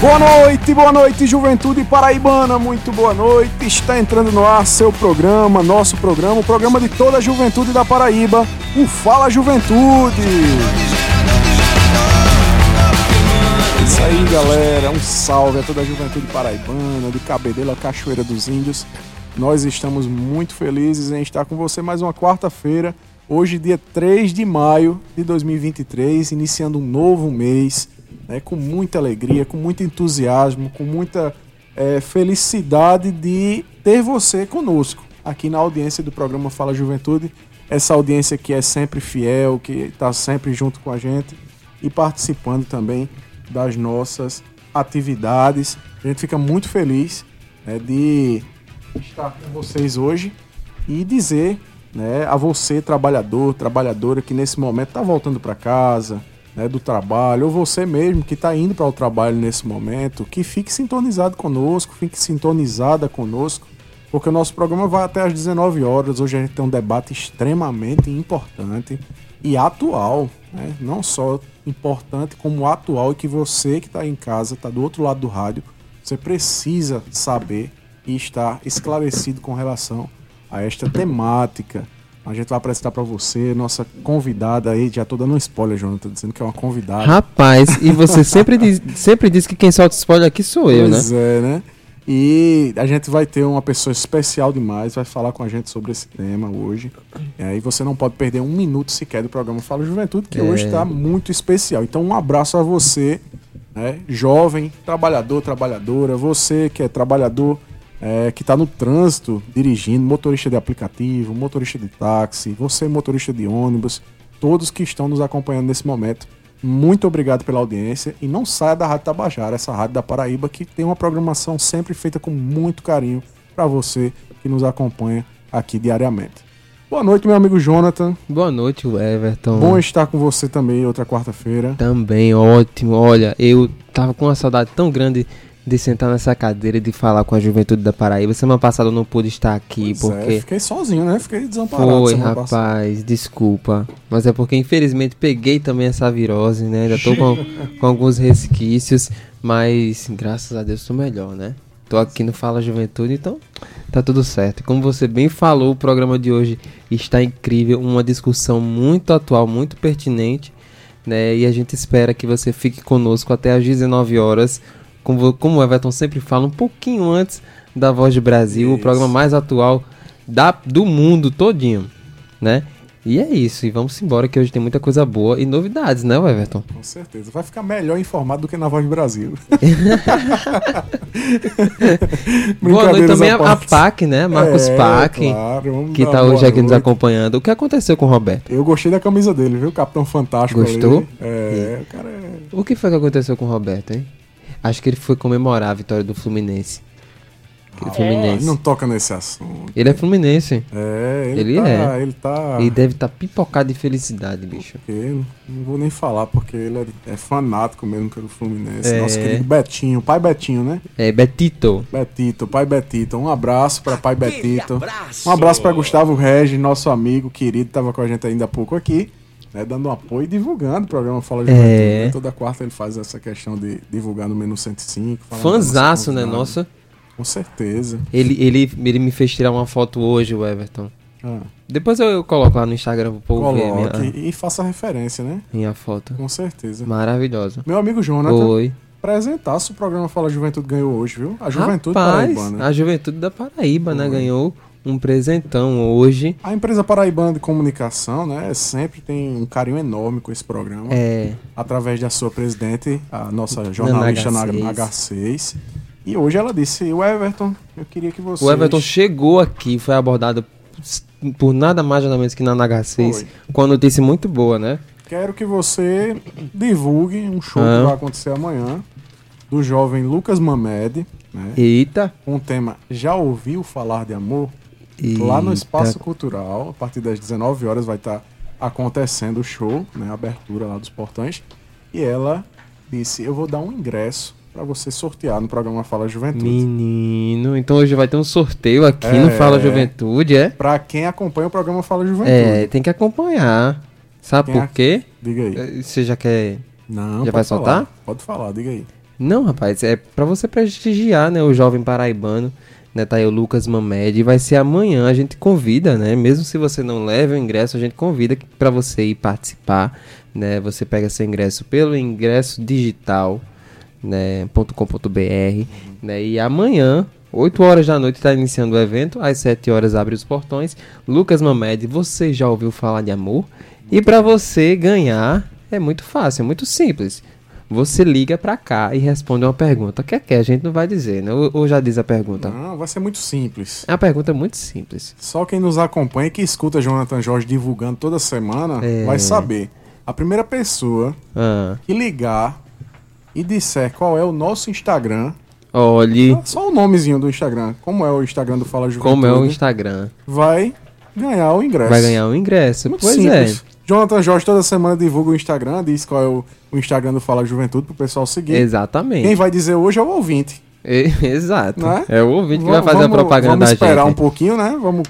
Boa noite, boa noite, juventude paraibana, muito boa noite. Está entrando no ar seu programa, nosso programa, o programa de toda a juventude da Paraíba, o Fala Juventude. Isso aí, galera, um salve a toda a juventude paraibana, de Cabedelo a Cachoeira dos Índios. Nós estamos muito felizes em estar com você mais uma quarta-feira, hoje, dia 3 de maio de 2023, iniciando um novo mês né, com muita alegria, com muito entusiasmo, com muita é, felicidade de ter você conosco aqui na audiência do programa Fala Juventude. Essa audiência que é sempre fiel, que está sempre junto com a gente e participando também das nossas atividades. A gente fica muito feliz né, de estar com vocês hoje e dizer né, a você, trabalhador, trabalhadora, que nesse momento está voltando para casa, né, do trabalho, ou você mesmo que está indo para o trabalho nesse momento, que fique sintonizado conosco, fique sintonizada conosco, porque o nosso programa vai até às 19 horas. Hoje a gente tem um debate extremamente importante e atual, né? não só importante, como atual, e que você que está em casa, está do outro lado do rádio, você precisa saber e estar esclarecido com relação a esta temática a gente vai apresentar para você nossa convidada aí. Já tô dando um spoiler, Jonathan, dizendo que é uma convidada. Rapaz, e você sempre diz, sempre diz que quem solta spoiler aqui sou eu, pois né? Pois é, né? E a gente vai ter uma pessoa especial demais, vai falar com a gente sobre esse tema hoje. É, e você não pode perder um minuto sequer do programa Fala Juventude, que é. hoje está muito especial. Então, um abraço a você, né, jovem, trabalhador, trabalhadora, você que é trabalhador é, que está no trânsito dirigindo, motorista de aplicativo, motorista de táxi, você motorista de ônibus, todos que estão nos acompanhando nesse momento. Muito obrigado pela audiência e não saia da Rádio Tabajara, essa rádio da Paraíba que tem uma programação sempre feita com muito carinho para você que nos acompanha aqui diariamente. Boa noite, meu amigo Jonathan. Boa noite, Everton. Bom estar com você também outra quarta-feira. Também, ótimo. Olha, eu tava com uma saudade tão grande de sentar nessa cadeira e de falar com a juventude da Paraíba. Semana passada eu não pude estar aqui pois é, porque. É, fiquei sozinho, né? Fiquei desamparado. Foi, rapaz, passada. desculpa. Mas é porque infelizmente peguei também essa virose, né? Ainda tô com, com alguns resquícios. Mas graças a Deus tô melhor, né? Tô aqui no Fala Juventude, então tá tudo certo. Como você bem falou, o programa de hoje está incrível, uma discussão muito atual, muito pertinente, né? E a gente espera que você fique conosco até às 19 horas como, como o Everton sempre fala, um pouquinho antes da Voz do Brasil, isso. o programa mais atual da, do mundo todinho, né? E é isso, e vamos embora que hoje tem muita coisa boa e novidades, né, Everton? Com certeza. Vai ficar melhor informado do que na Voz do Brasil. boa noite também a, a PAC, né? Marcos é, PAC, claro, que está hoje aqui noite. nos acompanhando. O que aconteceu com o Roberto? Eu gostei da camisa dele, viu? Capitão Fantástico. Gostou? É, o cara é... O que foi que aconteceu com o Roberto, hein? Acho que ele foi comemorar a vitória do Fluminense. Ah, Fluminense. Não toca nesse assunto. Ele é Fluminense. É, ele, ele tá, é. Ele tá. Ele deve estar tá pipocado de felicidade, bicho. Porque, não vou nem falar, porque ele é, é fanático mesmo pelo Fluminense. É. Nosso querido Betinho, pai Betinho, né? É, Betito. Betito, pai Betito. Um abraço para pai Betito. Abraço. Um abraço para Gustavo Regis, nosso amigo querido, tava com a gente ainda há pouco aqui né, dando apoio e divulgando o programa Fala de é. Né? Toda quarta ele faz essa questão de divulgar no menu 105. Fanzaço, né? Nossa. Com certeza. Ele, ele, ele me fez tirar uma foto hoje, o Everton. Ah. Depois eu, coloco lá no Instagram pro povo Coloque ver. Minha... E faça referência, né? Minha foto. Com certeza. Maravilhosa. Meu amigo Jonathan. Oi. Apresentasse o programa Fala Juventude ganhou hoje, viu? A Juventude Rapaz, Paraíba, A Juventude da Paraíba, né? Ganhou um presentão hoje. A empresa Paraibana de Comunicação, né, sempre tem um carinho enorme com esse programa. É. Através da sua presidente, a nossa jornalista na H6. Na H6. E hoje ela disse: O Everton, eu queria que você. O Everton chegou aqui, foi abordado por nada mais nada menos que na H6, foi. com uma notícia muito boa, né? Quero que você divulgue um show ah. que vai acontecer amanhã do jovem Lucas Mamed. Né? Eita! Com o tema Já ouviu falar de amor? Eita. Lá no Espaço Cultural, a partir das 19 horas vai estar tá acontecendo o show, né, a abertura lá dos portões. E ela disse: "Eu vou dar um ingresso para você sortear no programa Fala Juventude". Menino, então hoje vai ter um sorteio aqui é, no Fala Juventude, é? Para quem acompanha o programa Fala Juventude. É, tem que acompanhar. Sabe quem por quê? Diga aí. Você já quer Não, Já vai falar. soltar? Pode falar, diga aí. Não, rapaz, é pra você prestigiar, né, o jovem paraibano, né, tá aí o Lucas Mamed, e vai ser amanhã, a gente convida, né, mesmo se você não leva o ingresso, a gente convida pra você ir participar, né, você pega seu ingresso pelo ingresso digital, né, .com.br, né, e amanhã, 8 horas da noite está iniciando o evento, às 7 horas abre os portões. Lucas Mamed, você já ouviu falar de amor? E para você ganhar é muito fácil, é muito simples. Você liga pra cá e responde uma pergunta. O que é que é? A gente não vai dizer, né? Ou, ou já diz a pergunta? Não, vai ser muito simples. É uma pergunta muito simples. Só quem nos acompanha e que escuta Jonathan Jorge divulgando toda semana É. vai saber. A primeira pessoa Ah, que ligar e disser qual é o nosso Instagram, olhe só o nomezinho do Instagram, como é o Instagram do Fala Juventude, como é o Instagram. vai ganhar o ingresso. Vai ganhar um ingresso. Muito pois simples. é. Jonathan Jorge toda semana divulga o Instagram, diz qual é o, o Instagram do Fala Juventude pro pessoal seguir. Exatamente. Quem vai dizer hoje é o ouvinte. E- Exato. Né? É o ouvinte que vai fazer vamos- a propaganda Vamos esperar um pouquinho, né? Vamos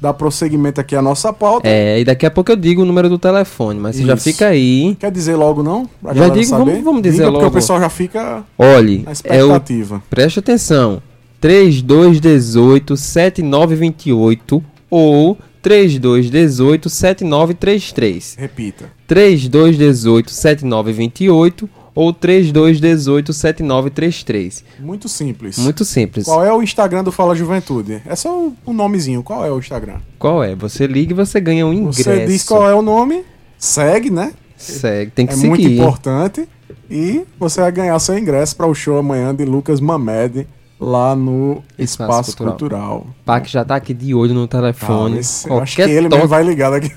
dar prosseguimento aqui à nossa pauta. É, e daqui a pouco eu digo o número do telefone, mas você já fica aí. Quer dizer logo, não? Pra Já digo, vamos- vamos dizer Diga, Porque logo. o pessoal já fica Olhe, na é o expectativa. Preste atenção. 3218 7928 ou 3218 7933. Repita. 3218 7928 ou 3218 7933. Muito simples. Muito simples. Qual é o Instagram do Fala Juventude? É só o, o nomezinho. Qual é o Instagram? Qual é? Você liga e você ganha um ingresso. Você diz qual é o nome, segue, né? Segue, tem que é seguir. muito importante. E você vai ganhar seu ingresso para o show amanhã de Lucas Mamed lá no Espaço Espaço, Cultural. Cultural. O Pac já tá aqui de olho no telefone. Ah, esse- eu acho que qualquer, ele toque, mesmo vai ligado aqui.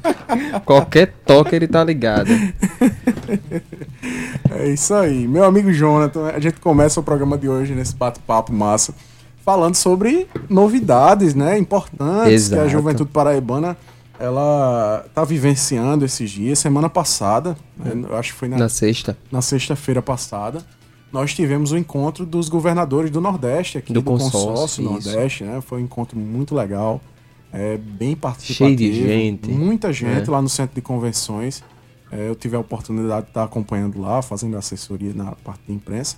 qualquer toque ele tá ligado. É isso aí. Meu amigo Jonathan, a gente começa o programa de hoje nesse bate-papo massa, falando sobre novidades, né, importantes Exato. que a juventude paraibana ela tá vivenciando esses dias. Semana passada, né, eu acho que foi na, Na sexta. na sexta-feira passada, nós tivemos o encontro dos governadores do Nordeste aqui Do do, consórcio, consórcio. Nordeste, né? Foi um encontro muito legal, é, bem participativo. Cheio de gente. Muita gente É. lá no centro de convenções. É, eu tive a oportunidade de estar acompanhando lá, fazendo assessoria na parte de imprensa.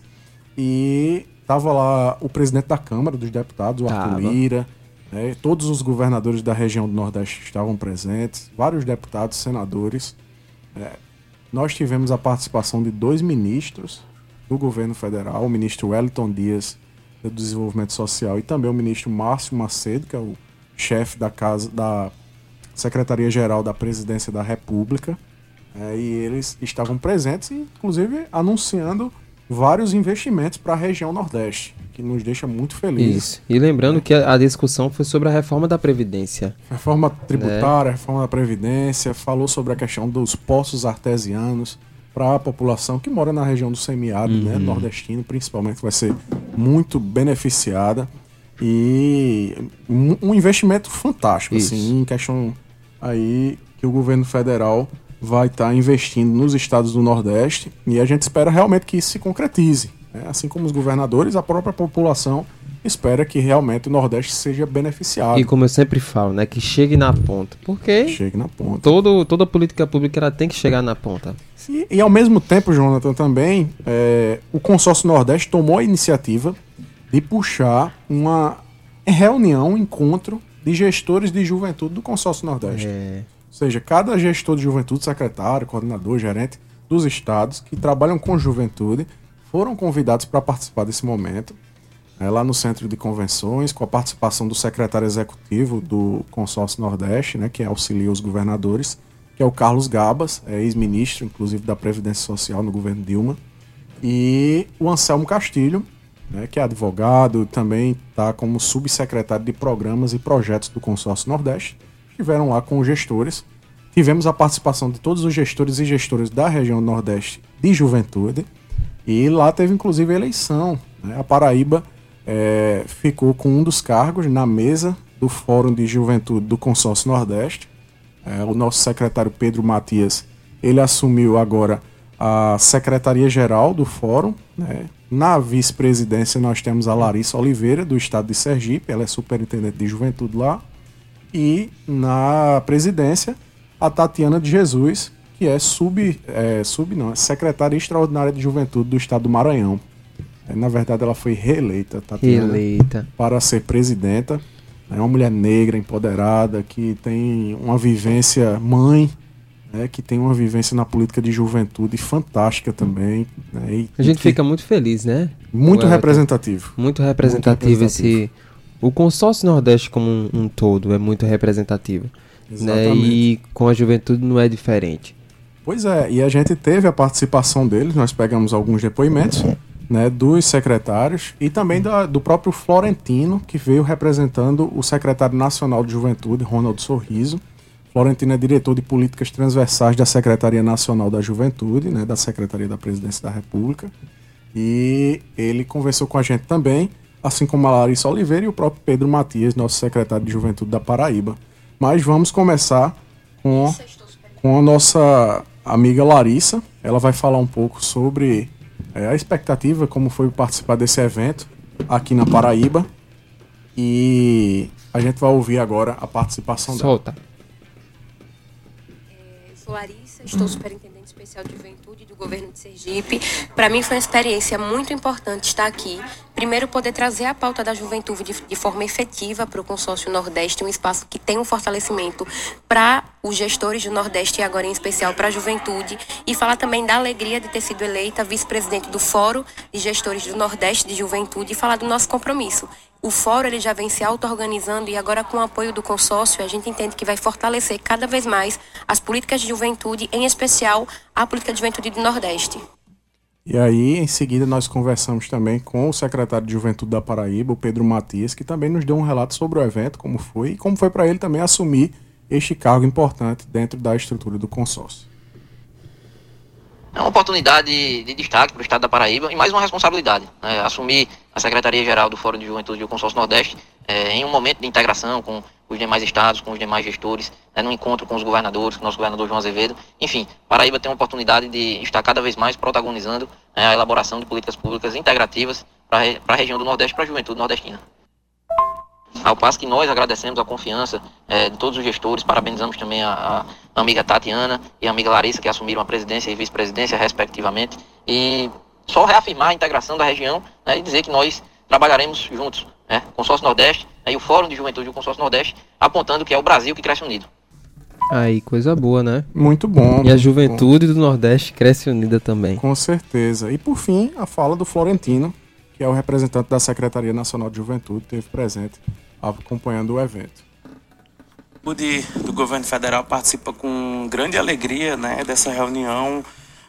E tava lá o presidente da Câmara dos Deputados, o Arthur Tava. Lira. né? todos os governadores da região do Nordeste estavam presentes, vários deputados, senadores. É, nós tivemos a participação de dois ministros do governo federal, o ministro Wellington Dias, do Desenvolvimento Social, e também o ministro Márcio Macedo, que é o chefe da casa da Secretaria-Geral da Presidência da República. É, e eles estavam presentes, inclusive anunciando vários investimentos para a região Nordeste, que nos deixa muito felizes. Isso. E lembrando que a, a discussão foi sobre a reforma da Previdência. Reforma tributária, reforma da Previdência, falou sobre a questão dos poços artesianos para a população que mora na região do semiárido, Uhum. né, nordestino, principalmente, vai ser muito beneficiada. E um, investimento fantástico, Isso. assim, em questão aí que o governo federal vai estar investindo nos estados do Nordeste e a gente espera realmente que isso se concretize. né? Assim como os governadores, a própria população espera que realmente o Nordeste seja beneficiado. E como eu sempre falo, né, que chegue na ponta. Porque Chegue na ponta. todo, toda política pública ela tem que chegar na ponta. E, e ao mesmo tempo, Jonathan, também, é, o Consórcio Nordeste tomou a iniciativa de puxar uma reunião, um encontro de gestores de juventude do Consórcio Nordeste. É, Ou seja, cada gestor de juventude, secretário, coordenador, gerente dos estados que trabalham com juventude foram convidados para participar desse momento. É, lá no centro de convenções, com a participação do secretário executivo do Consórcio Nordeste, né, que auxilia os governadores, que é o Carlos Gabas, é ex-ministro, inclusive, da Previdência Social no governo Dilma, e o Anselmo Castilho, né, que é advogado, também está como subsecretário de Programas e Projetos do Consórcio Nordeste. Estiveram lá com os gestores. Tivemos a participação de todos os gestores e gestoras da região Nordeste de juventude. E lá teve inclusive eleição. né? A Paraíba eh, ficou com um dos cargos na mesa do Fórum de Juventude do Consórcio Nordeste. É, o nosso secretário Pedro Matias, ele assumiu agora a secretaria-geral do fórum. né? Na vice-presidência nós temos a Larissa Oliveira, do estado de Sergipe, ela é superintendente de juventude lá. E na presidência, a Tatiana de Jesus, que é sub, é, sub não, é secretária extraordinária de juventude do estado do Maranhão. É, na verdade, ela foi reeleita, Tatiana, reeleita. para ser presidenta. É uma mulher negra, empoderada, que tem uma vivência mãe, né, que tem uma vivência na política de juventude fantástica também. Né, a gente fica muito feliz, né? Muito representativo. Muito representativo, muito representativo esse. O consórcio Nordeste como um, um todo é muito representativo. Né? E com a juventude não é diferente. Pois é, e a gente teve a participação deles, nós pegamos alguns depoimentos né, dos secretários e também da, do próprio Florentino, que veio representando o secretário nacional de juventude, Ronald Sorriso. Florentino é diretor de políticas transversais da Secretaria Nacional da Juventude, né, da Secretaria da Presidência da República. E ele conversou com a gente também, assim como a Larissa Oliveira e o próprio Pedro Matias, nosso secretário de Juventude da Paraíba. Mas vamos começar com, com a nossa amiga Larissa. Ela vai falar um pouco sobre é, a expectativa, como foi participar desse evento aqui na Paraíba. E a gente vai ouvir agora a participação Solta. dela. É, eu sou Larissa, estou superintendente especial de juventude do governo de Sergipe. Para mim foi uma experiência muito importante estar aqui. Primeiro, poder trazer a pauta da juventude de, de forma efetiva para o consórcio Nordeste, um espaço que tem um fortalecimento para os gestores do Nordeste e agora em especial para a juventude. E falar também da alegria de ter sido eleita vice-presidente do Fórum de Gestores do Nordeste de Juventude e falar do nosso compromisso o fórum ele já vem se auto-organizando e agora com o apoio do consórcio a gente entende que vai fortalecer cada vez mais as políticas de juventude, em especial a política de juventude do Nordeste. E aí, em seguida, nós conversamos também com o secretário de Juventude da Paraíba, o Pedro Matias, que também nos deu um relato sobre o evento, como foi, e como foi para ele também assumir este cargo importante dentro da estrutura do consórcio. É uma oportunidade de destaque para o Estado da Paraíba e mais uma responsabilidade. Né? Assumir a Secretaria-Geral do Fórum de Juventude do Consórcio Nordeste é, em um momento de integração com os demais estados, com os demais gestores, né, no encontro com os governadores, com o nosso governador João Azevedo. Enfim, Paraíba tem uma oportunidade de estar cada vez mais protagonizando né, a elaboração de políticas públicas integrativas para a região do Nordeste, para a juventude nordestina. Ao passo que nós agradecemos a confiança é, de todos os gestores, parabenizamos também a, a, amiga Tatiana e a amiga Larissa, que assumiram a presidência e vice-presidência, respectivamente, e só reafirmar a integração da região né, e dizer que nós trabalharemos juntos, né, Consórcio Nordeste né, e o Fórum de Juventude do Consórcio Nordeste, apontando que é o Brasil que cresce unido. Aí, coisa boa, né? Muito bom. E a juventude bom. do Nordeste cresce unida também. Com certeza. E por fim, a fala do Florentino, que é o representante da Secretaria Nacional de Juventude, teve presente acompanhando o evento. O de, do governo federal participa com grande alegria né, dessa reunião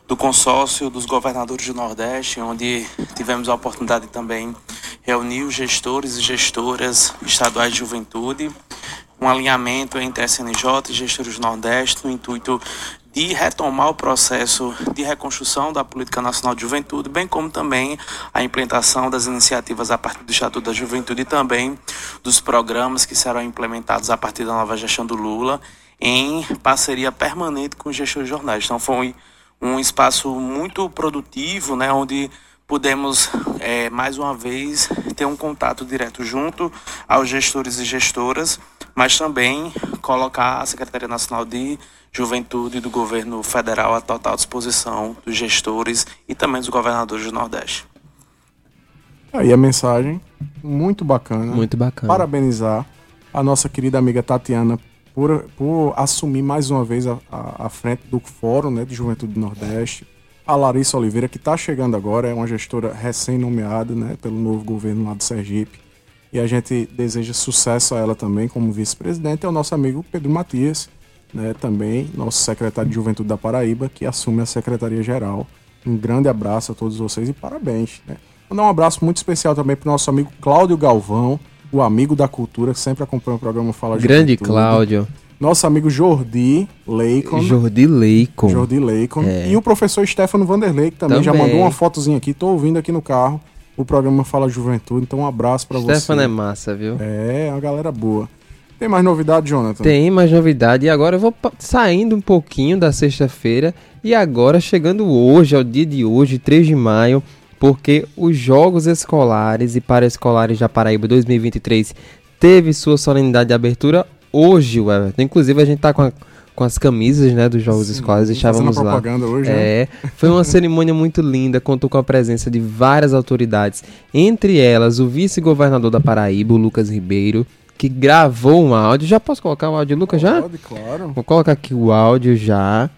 do consórcio dos governadores do Nordeste, onde tivemos a oportunidade também reunir os gestores e gestoras estaduais de juventude, um alinhamento entre SNJ e gestores do Nordeste no intuito de retomar o processo de reconstrução da Política Nacional de Juventude, bem como também a implementação das iniciativas a partir do Estatuto da Juventude e também dos programas que serão implementados a partir da nova gestão do Lula, em parceria permanente com os gestores jornais. Então foi um espaço muito produtivo, né, onde pudemos é, mais uma vez ter um contato direto junto aos gestores e gestoras, mas também colocar a Secretaria Nacional de Juventude do governo federal à total disposição dos gestores e também dos governadores do Nordeste. Aí a mensagem, muito bacana. Muito bacana. Parabenizar a nossa querida amiga Tatiana por, por assumir mais uma vez a, a, a frente do Fórum né, de Juventude do Nordeste. A Larissa Oliveira, que está chegando agora, é uma gestora recém-nomeada né, pelo novo governo lá do Sergipe. E a gente deseja sucesso a ela também como vice-presidente. É o nosso amigo Pedro Matias, né, também nosso secretário de Juventude da Paraíba, que assume a Secretaria-Geral. Um grande abraço a todos vocês e parabéns. Né? Mandar um abraço muito especial também para o nosso amigo Cláudio Galvão, o amigo da cultura, que sempre acompanha o programa Fala Grande Juventude. Cláudio. Nosso amigo Jordi Leicon. Jordi Leicon. Jordi Leicon. É. E o professor Stefano Vanderlei, que também, também, já mandou uma fotozinha aqui. Tô ouvindo aqui no carro o programa Fala Juventude. Então um abraço para você. Stefano é massa, viu? É, uma galera boa. Tem mais novidade, Jonathan? Tem mais novidade. E agora eu vou saindo um pouquinho da sexta-feira. E agora, chegando hoje, ao dia de hoje, 3 de maio, porque os Jogos Escolares e Paraescolares da Paraíba 2023 teve sua solenidade de abertura hoje, Everton. Inclusive, a gente está com a, com as camisas, né, dos jogos Sim, escolares, estávamos lá. propaganda hoje, né? É, foi uma cerimônia muito linda, contou com a presença de várias autoridades, entre elas o vice-governador da Paraíba, o Lucas Ribeiro, que gravou um áudio. Já posso colocar o áudio, Lucas, já? Pode, claro. Vou colocar aqui o áudio já,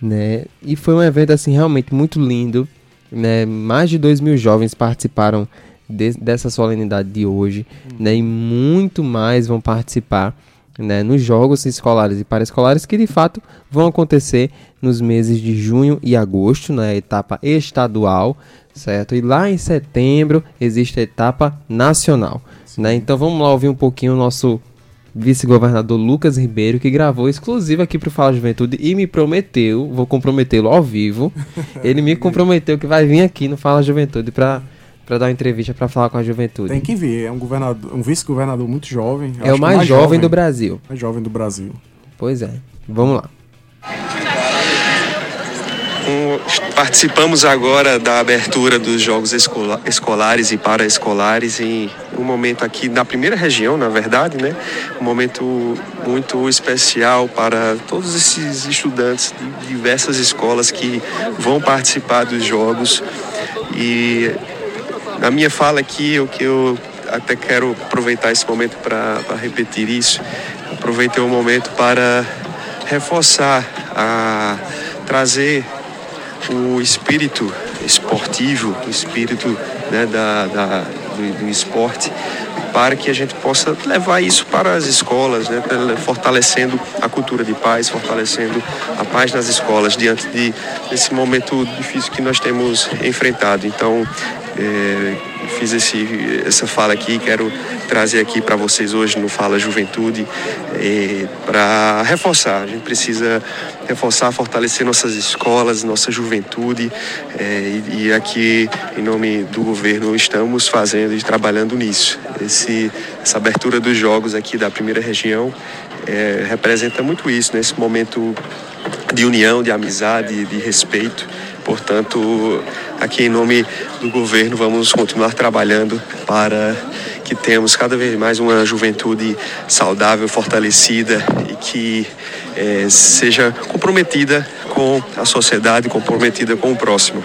né? E foi um evento assim realmente muito lindo, né? Mais de 2 mil jovens participaram de- dessa solenidade de hoje, né? E muito mais vão participar, né? Nos jogos escolares e paraescolares que de fato vão acontecer nos meses de junho e agosto, na etapa estadual, certo? E lá em setembro existe a etapa nacional, né? Então vamos lá ouvir um pouquinho o nosso vice-governador Lucas Ribeiro, que gravou exclusivo aqui pro Fala Juventude e me prometeu, vou comprometê-lo ao vivo, ele me comprometeu que vai vir aqui no Fala Juventude pra, pra dar uma entrevista pra falar com a juventude. Tem que vir. É um, governador, um vice-governador muito jovem. é o que mais, jovem, do Brasil. Mais jovem do Brasil. Pois é. Vamos lá. Um, participamos agora da abertura dos Jogos escola- Escolares e Paraescolares em um momento aqui na primeira região, na verdade, né? Um momento muito especial para todos esses estudantes de diversas escolas que vão participar dos Jogos. E na minha fala aqui, o que eu até quero aproveitar esse momento para repetir isso, aproveitei o momento para reforçar, a trazer o espírito esportivo, o espírito né, da, da- do, do esporte, para que a gente possa levar isso para as escolas, né, fortalecendo a cultura de paz, fortalecendo a paz nas escolas diante de, desse momento difícil que nós temos enfrentado. Então, eh, fiz esse, essa fala aqui, quero trazer aqui para vocês hoje no Fala Juventude para reforçar. A gente precisa reforçar, fortalecer nossas escolas, nossa juventude eh, e, e aqui em nome do governo estamos fazendo e trabalhando nisso. Esse, essa abertura dos jogos aqui da primeira região eh, representa muito isso nesse momento de união, de amizade, de respeito. Portanto, aqui em nome do governo, vamos continuar trabalhando para que tenhamos cada vez mais uma juventude saudável, fortalecida e que eh, seja comprometida com a sociedade, comprometida com o próximo.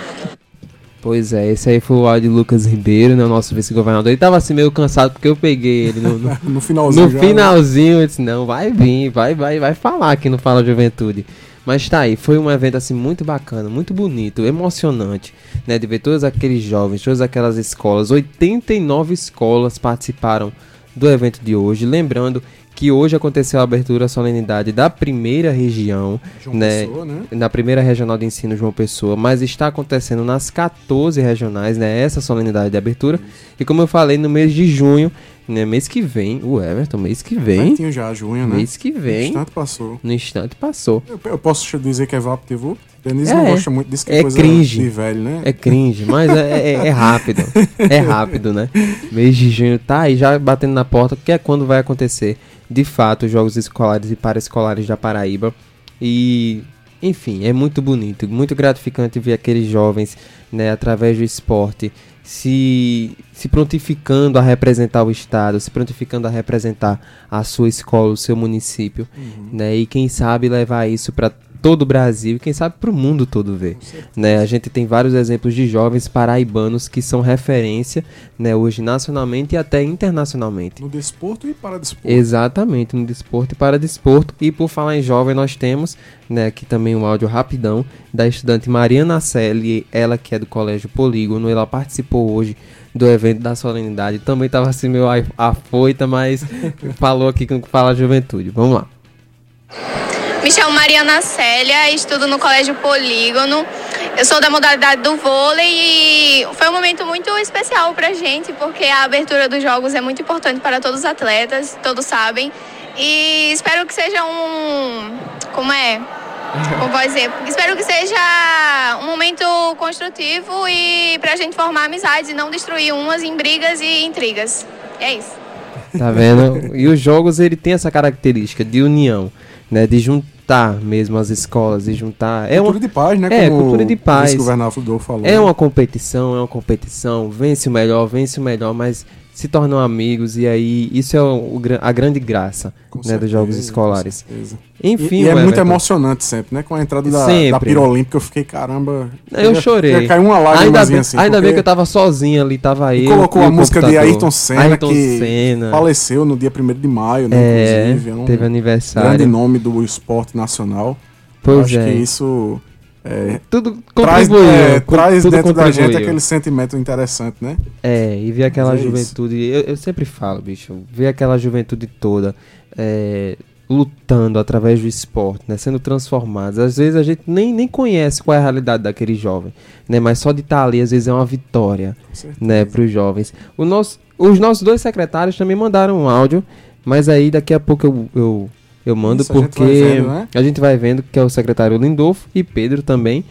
Pois é, esse aí foi o áudio de Lucas Ribeiro, né, o nosso vice-governador. Ele tava assim meio cansado porque eu peguei ele no, no, No finalzinho no já, né? finalzinho. Eu disse, não, vai vir, vai, vai, vai falar aqui no Fala Juventude. Mas tá aí, foi um evento assim muito bacana, muito bonito, emocionante, né, de ver todos aqueles jovens, todas aquelas escolas, 89 escolas participaram do evento de hoje, lembrando que hoje aconteceu a abertura a solenidade da primeira região, João né, Pessoa, né? na primeira regional de ensino João Pessoa, mas está acontecendo nas 14 regionais, né, essa solenidade de abertura. E como eu falei, no mês de junho, né, mês que vem, o Everton, mês que vem, Pertinho já, junho, né? mês que vem, Instante passou. no instante passou. Eu, eu posso dizer que é VaptVup? Denise É, não gosta muito disso, que é é coisa cringe. de velho, né? É cringe, mas é, é- é rápido. É rápido, né? Mês de junho tá aí já batendo na porta, que é quando vai acontecer, de fato, os Jogos Escolares e Paraescolares da Paraíba. E, enfim, é muito bonito, muito gratificante ver aqueles jovens, né, através do esporte, se, se prontificando a representar o Estado, se prontificando a representar a sua escola, o seu município, né? E quem sabe levar isso para todo o Brasil e quem sabe para o mundo todo ver. Né? A gente tem vários exemplos de jovens paraibanos que são referência né, hoje nacionalmente e até internacionalmente. No desporto e para desporto. Exatamente, no desporto e para desporto. E por falar em jovem, nós temos né, aqui também um áudio rapidão da estudante Mariana Selle, ela que é do Colégio Polígono, ela participou hoje do evento da solenidade. Também estava assim meio afoita, mas falou aqui com o Fala Juventude. Vamos lá. Me chamo Mariana Célia, estudo no Colégio Polígono. Eu sou da modalidade do vôlei e foi um momento muito especial pra gente, porque a abertura dos jogos é muito importante para todos os atletas, todos sabem. E espero que seja um. Como é? Como pode dizer? Espero que seja um momento construtivo e pra gente formar amizades e não destruir umas em brigas e intrigas. E é isso. Tá vendo? E os jogos ele tem essa característica de união, né? De juntar mesmo as escolas, de juntar. É cultura uma, de paz, né? É, cultura de paz. O vice-governador falou. é né? uma competição, é uma competição. Vence o melhor, vence o melhor, mas se tornam amigos e aí isso é o, a grande graça né, certeza, dos jogos escolares. Enfim, e, e é muito emocionante sempre, né? Com a entrada da, Sempre. da Pira Olímpica, eu fiquei, caramba. Eu chorei. Ia cair uma Ainda, lágrimazinha bem, assim. ainda bem que eu tava sozinho ali, tava eu. colocou a música de computador. Ayrton Senna, Ayrton que Senna. faleceu no dia 1 de maio, né? É, inclusive. É um teve aniversário. grande nome do esporte nacional. Eu Pois acho é. que isso é, Tudo traz, contribuiu. é, com- traz tudo dentro da gente contribuiu. aquele sentimento interessante, né? É, e ver aquela é juventude. Eu, eu sempre falo, bicho, ver aquela juventude toda é, lutando através do esporte, né? Sendo transformados. Às vezes a gente nem, nem conhece qual é a realidade daquele jovem, né? Mas só de estar ali, às vezes, é uma vitória, né? Para os jovens. O nosso, os nossos dois secretários também mandaram um áudio, mas aí daqui a pouco eu. eu eu mando Isso, a gente porque vendo, né? a gente vai vendo que é o secretário Lindolfo e Pedro também,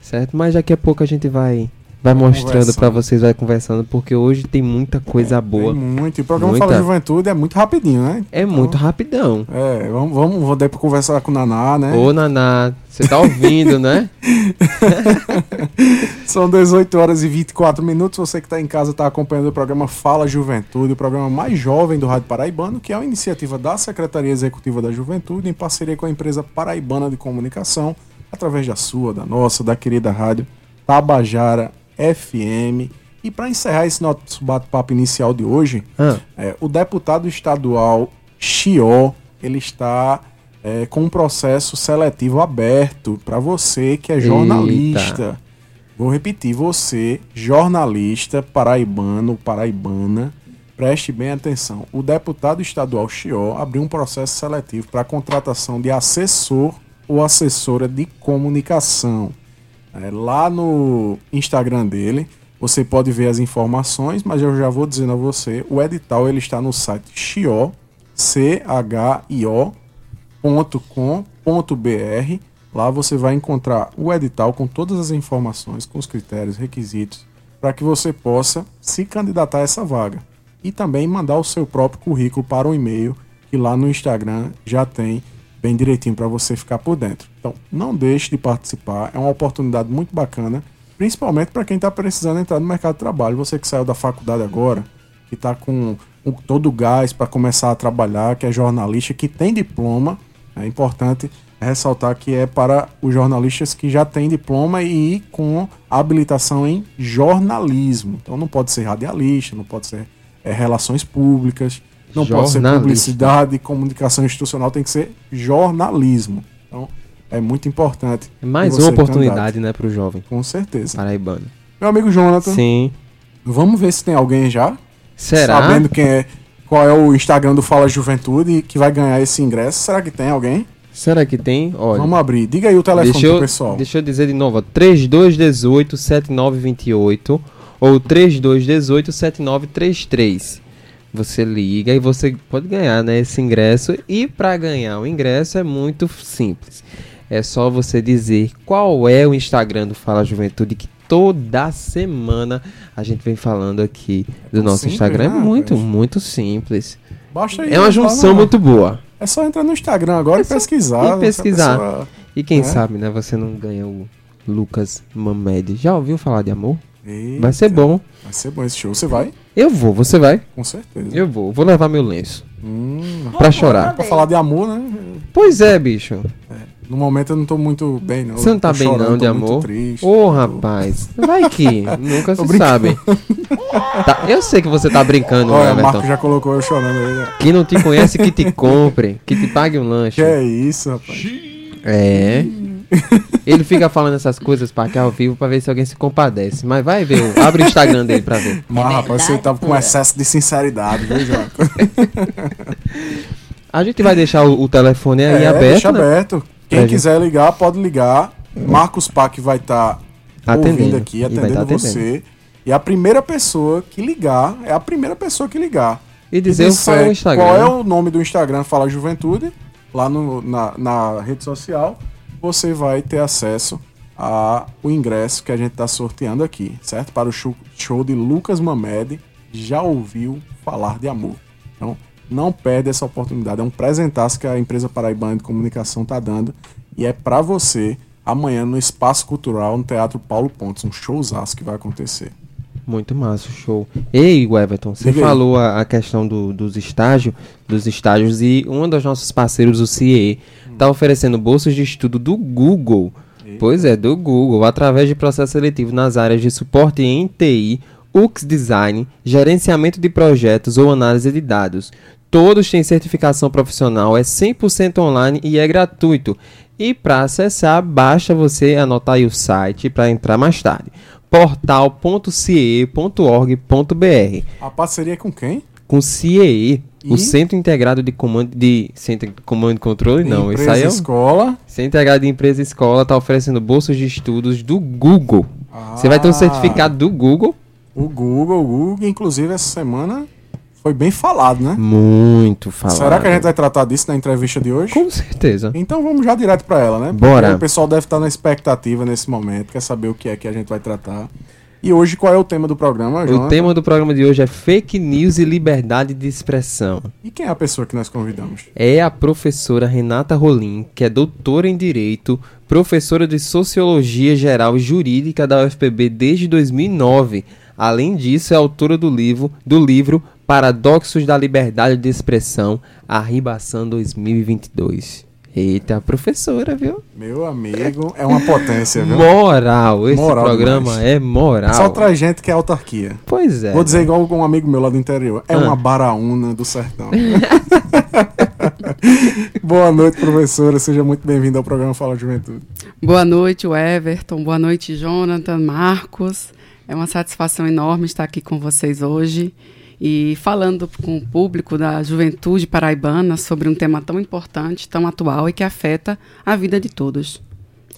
certo? Mas daqui a pouco a gente vai vai mostrando conversando. vocês, vai conversando, porque hoje tem muita coisa boa. Tem muito. E o programa Muita. Fala Juventude é muito rapidinho, né? É Então, muito rapidão. É, vamos, vamos vou dar pra conversar com o Naná, né? Ô, Naná, você tá ouvindo, né? São 18 horas e 24 minutos. Você que está em casa está acompanhando o programa Fala Juventude, o programa mais jovem do Rádio Paraibano, que é uma iniciativa da Secretaria Executiva da Juventude, em parceria com a empresa Paraibana de Comunicação, através da sua, da nossa, da querida rádio Tabajara FM. E para encerrar esse nosso bate-papo inicial de hoje, Ah, é, o deputado estadual Chió, ele está é, com um processo seletivo aberto para você que é jornalista. Vou repetir, você, jornalista paraibano, paraibana, preste bem atenção. O deputado estadual Chió abriu um processo seletivo para a contratação de assessor ou assessora de comunicação. É, lá no Instagram dele, você pode ver as informações, mas eu já vou dizendo a você, o edital ele está no site chio, c-h-i-o.com.br. Lá você vai encontrar o edital com todas as informações, com os critérios, requisitos, para que você possa se candidatar a essa vaga. E também mandar o seu próprio currículo para o e-mail, que lá no Instagram já tem bem direitinho para você ficar por dentro. Então, não deixe de participar, é uma oportunidade muito bacana, principalmente para quem está precisando entrar no mercado de trabalho. Você que saiu da faculdade agora, que está com, com todo o gás para começar a trabalhar, que é jornalista, que tem diploma, é importante ressaltar que é para os jornalistas que já têm diploma e com habilitação em jornalismo. Então não pode ser radialista, não pode ser é, relações públicas, não pode ser publicidade, comunicação institucional, tem que ser jornalismo. Então é muito importante. é mais uma oportunidade, né, pro jovem Com certeza. paraibano. Meu amigo Jonathan, Sim. vamos ver se tem alguém já Será? sabendo quem é, qual é o Instagram do Fala Juventude que vai ganhar esse ingresso. Será que tem alguém? Será que tem? Olha. Vamos abrir. Diga aí o telefone Deixa pro eu, pessoal. deixa eu dizer de novo, ó, 3218 7928 ou 3218 7933. Você liga e você pode ganhar, né, esse ingresso e para ganhar o ingresso é muito simples. É só você dizer qual é o Instagram do Fala Juventude que toda semana a gente vem falando aqui do tão nosso simples, Instagram. É né, muito, rapaz? muito simples. Basta aí, É uma junção no- muito boa. É só entrar no Instagram agora e pesquisar. e pesquisar. Pessoa- E quem É. sabe, né, você não ganha o Lucas Mamed. Já ouviu falar de amor? Eita, Vai ser bom. Vai ser bom esse show. Você vai? Eu vou, você vai? Com certeza. Eu vou. Vou levar meu lenço. Hum, Pra chorar. pra falar de amor, né? Pois é, bicho. No momento eu não tô muito bem, não. Você não tá Tô bem chorando, não de amor? Ô, tô- rapaz. Vai que. Nunca se brincando. sabe. Tá, eu sei que você tá brincando, Olha, o Everton. Marco já colocou eu chorando aí. ó. Que não te conhece, que te compre. Que te pague um lanche. Que é isso, rapaz? É. Ele fica falando essas coisas pra cá ao vivo pra ver se alguém se compadece. Mas vai ver. o- Abre o Instagram dele pra ver. Mas, rapaz, você tava com excesso de sinceridade, viu, Jota? A gente vai deixar o, o telefone aí é, aberto. deixa né? aberto. Quem Pra quiser ligar, pode ligar. Marcos Pac vai estar Atendendo. ouvindo aqui, E tá atendendo. você. E a primeira pessoa que ligar, é a primeira pessoa que ligar. E dizer qual é o Instagram. Qual é o nome do Instagram Fala Juventude, lá no, na, na rede social, você vai ter acesso ao ingresso que a gente está sorteando aqui, certo? Para o show, show de Lucas Mamed. Já ouviu falar de amor. Então, não perde essa oportunidade. É um presentaço que a empresa Paraibana de Comunicação está dando. E é para você amanhã no Espaço Cultural, no Teatro Paulo Pontes. Um showzaço que vai acontecer. Muito massa, show. Ei, Everton, você falou a, a questão do- dos estágios, dos estágios e um dos nossos parceiros, o CIE, está oferecendo bolsas de estudo do Google. Pois é, do Google, através de processo seletivo nas áreas de suporte em TI, UX Design, gerenciamento de projetos ou análise de dados. Todos têm certificação profissional, é 100% online e é gratuito. E para acessar, basta você anotar aí o site para entrar mais tarde. portal.cie.org.br A parceria é com quem? com CIE, o E? Centro Integrado de Comando de Centro de Comando e Controle, não, isso Empresa aí é o escola. Centro Integrado de Empresa e Escola está oferecendo bolsas de estudos do Google. Você vai ter um Ah. certificado do Google, O Google, o Google, inclusive essa semana foi bem falado, né? muito falado. Será que a gente vai tratar disso na entrevista de hoje? Com certeza. Então vamos já direto pra ela, né? Porque Bora. O pessoal deve estar na expectativa nesse momento, quer saber o que é que a gente vai tratar. E hoje qual é o tema do programa, O Jonathan? tema do programa de hoje é fake news e liberdade de expressão. E quem é a pessoa que nós convidamos? É a professora Renata Rolim, que é doutora em Direito, professora de Sociologia Geral e Jurídica da UFPB desde 2009. Além disso, é autora do livro, do livro Paradoxos da Liberdade de Expressão, Arribação 2022. Eita, professora, viu? Meu amigo, é uma potência, viu? Moral, esse Moral programa demais. é moral. Só traz gente que é autarquia. Pois é. Vou dizer igual um amigo meu lá do interior. É Ah. uma baraúna do sertão. Boa noite, professora. Seja muito bem-vindo ao programa Fala Juventude. Boa noite, Everton. Boa noite, Jonathan, Marcos. É uma satisfação enorme estar aqui com vocês hoje e falando com o público da juventude paraibana sobre um tema tão importante, tão atual e que afeta a vida de todos,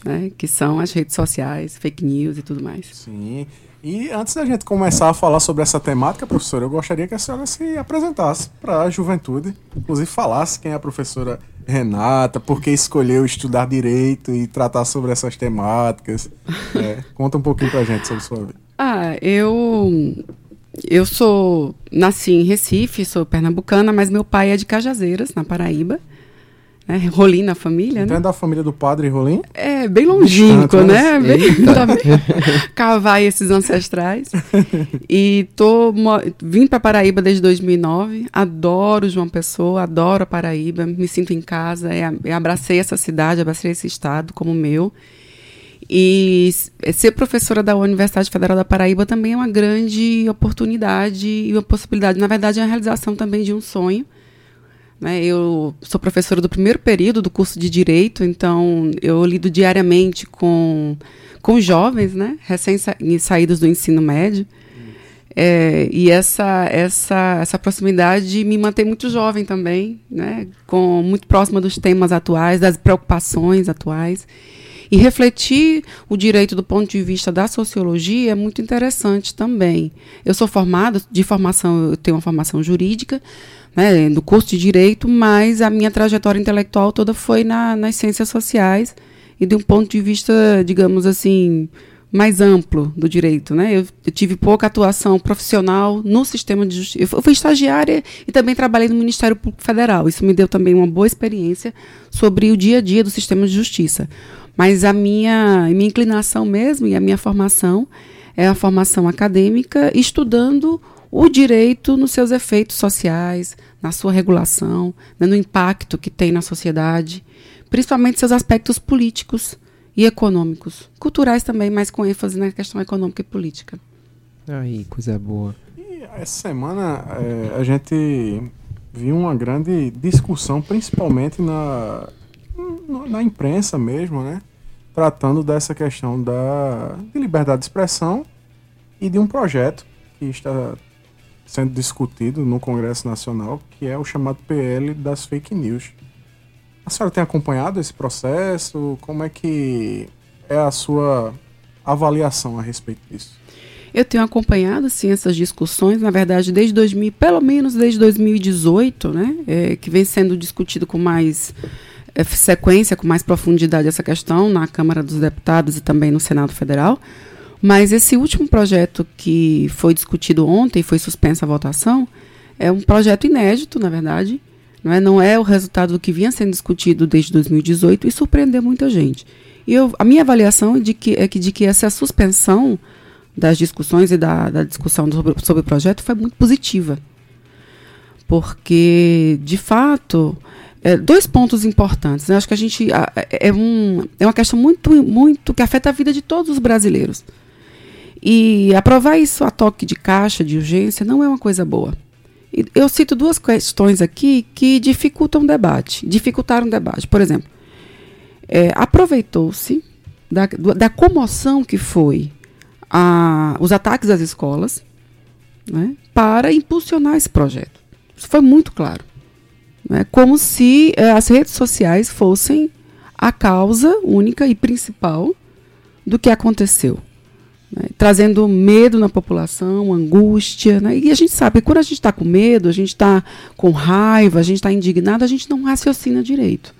né? que são as redes sociais, fake news e tudo mais. Sim. E antes da gente começar a falar sobre essa temática, professora, eu gostaria que a senhora se apresentasse para a juventude, inclusive falasse quem é a professora Renata, por que escolheu estudar direito e tratar sobre essas temáticas. É, conta um pouquinho pra gente sobre sua vida. Ah, eu eu sou nasci em Recife, sou pernambucana, mas meu pai é de Cajazeiras, na Paraíba. Né? Rolim na família, Então né? é da família do padre Rolim? É bem longínquo, Distante, né? né? Bem, tá bem- Cavar esses ancestrais. E tô vim para Paraíba desde 2009. Adoro João Pessoa, adoro a Paraíba, me sinto em casa. É, eu abracei essa cidade, abracei esse estado como meu. E s- ser professora da Universidade Federal da Paraíba também é uma grande oportunidade e uma possibilidade. Na verdade, é a realização também de um sonho. Né? Eu sou professora do primeiro período do curso de Direito, então eu lido diariamente com, com jovens, né? recém-saídos do ensino médio. É, e essa, essa, essa proximidade me mantém muito jovem também, né? com, muito próxima dos temas atuais, das preocupações atuais. E refletir o direito do ponto de vista da sociologia é muito interessante também. Eu sou formada, de formação, eu tenho uma formação jurídica, né, do curso de direito, mas a minha trajetória intelectual toda foi na, nas ciências sociais e de um ponto de vista, digamos assim, mais amplo do direito, né? Eu, eu tive pouca atuação profissional no sistema de justiça. Eu fu- eu fui estagiária e também trabalhei no Ministério Público Federal. Isso me deu também uma boa experiência sobre o dia a dia do sistema de justiça. Mas a minha, a minha inclinação mesmo e a minha formação é a formação acadêmica, estudando o direito nos seus efeitos sociais, na sua regulação, né, no impacto que tem na sociedade, principalmente seus aspectos políticos e econômicos, culturais também, mas com ênfase na questão econômica e política. Aí, coisa boa. E essa semana é, a gente viu uma grande discussão, principalmente na, na imprensa mesmo, né? Tratando dessa questão da, de liberdade de expressão e de um projeto que está sendo discutido no Congresso Nacional, que é o chamado PL das fake news. A senhora tem acompanhado esse processo? Como é que é a sua avaliação a respeito disso? Eu tenho acompanhado sim essas discussões, na verdade, desde 2000, pelo menos desde 2018, né, é, que vem sendo discutido com mais é, sequência, com mais profundidade essa questão na Câmara dos Deputados e também no Senado Federal. Mas esse último projeto que foi discutido ontem, foi suspensa a votação, é um projeto inédito, na verdade. Não é, não é o resultado do que vinha sendo discutido desde 2018 e surpreendeu muita gente. E eu, a minha avaliação é de que, é que, de que essa suspensão das discussões e da, da discussão sobre, sobre o projeto foi muito positiva. Porque, de fato, é, dois pontos importantes. Né? Acho que a gente. É, um, é uma questão muito, muito que afeta a vida de todos os brasileiros. E aprovar isso a toque de caixa, de urgência, não é uma coisa boa. Eu cito duas questões aqui que dificultam o debate, dificultaram o debate. Por exemplo, é, aproveitou-se da, da comoção que foi a, os ataques às escolas né, para impulsionar esse projeto. Isso foi muito claro. Né, como se é, as redes sociais fossem a causa única e principal do que aconteceu né, trazendo medo na população, angústia. Né, e a gente sabe que quando a gente está com medo, a gente está com raiva, a gente está indignado, a gente não raciocina direito.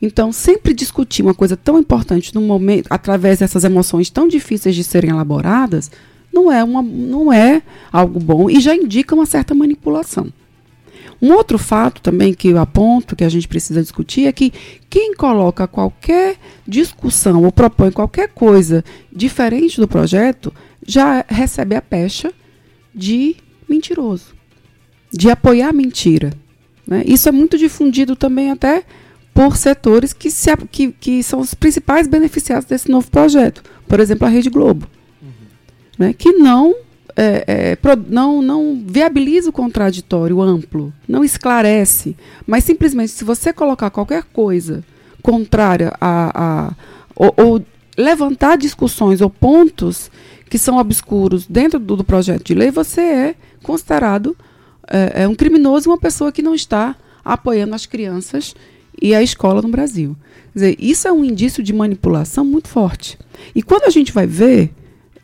Então, sempre discutir uma coisa tão importante no momento, através dessas emoções tão difíceis de serem elaboradas, não é, uma, não é algo bom e já indica uma certa manipulação. Um outro fato também que eu aponto, que a gente precisa discutir, é que quem coloca qualquer discussão ou propõe qualquer coisa diferente do projeto já recebe a pecha de mentiroso, de apoiar a mentira. Né? Isso é muito difundido também até por setores que, se, que, que são os principais beneficiados desse novo projeto. Por exemplo, a Rede Globo, uhum. né? que não é, é, não, não viabiliza o contraditório amplo, não esclarece, mas simplesmente se você colocar qualquer coisa contrária a, a ou, ou, levantar discussões ou pontos que são obscuros dentro do, do projeto de lei, você é considerado é, é um criminoso, uma pessoa que não está apoiando as crianças e a escola no Brasil. Quer dizer, isso é um indício de manipulação muito forte. E quando a gente vai ver,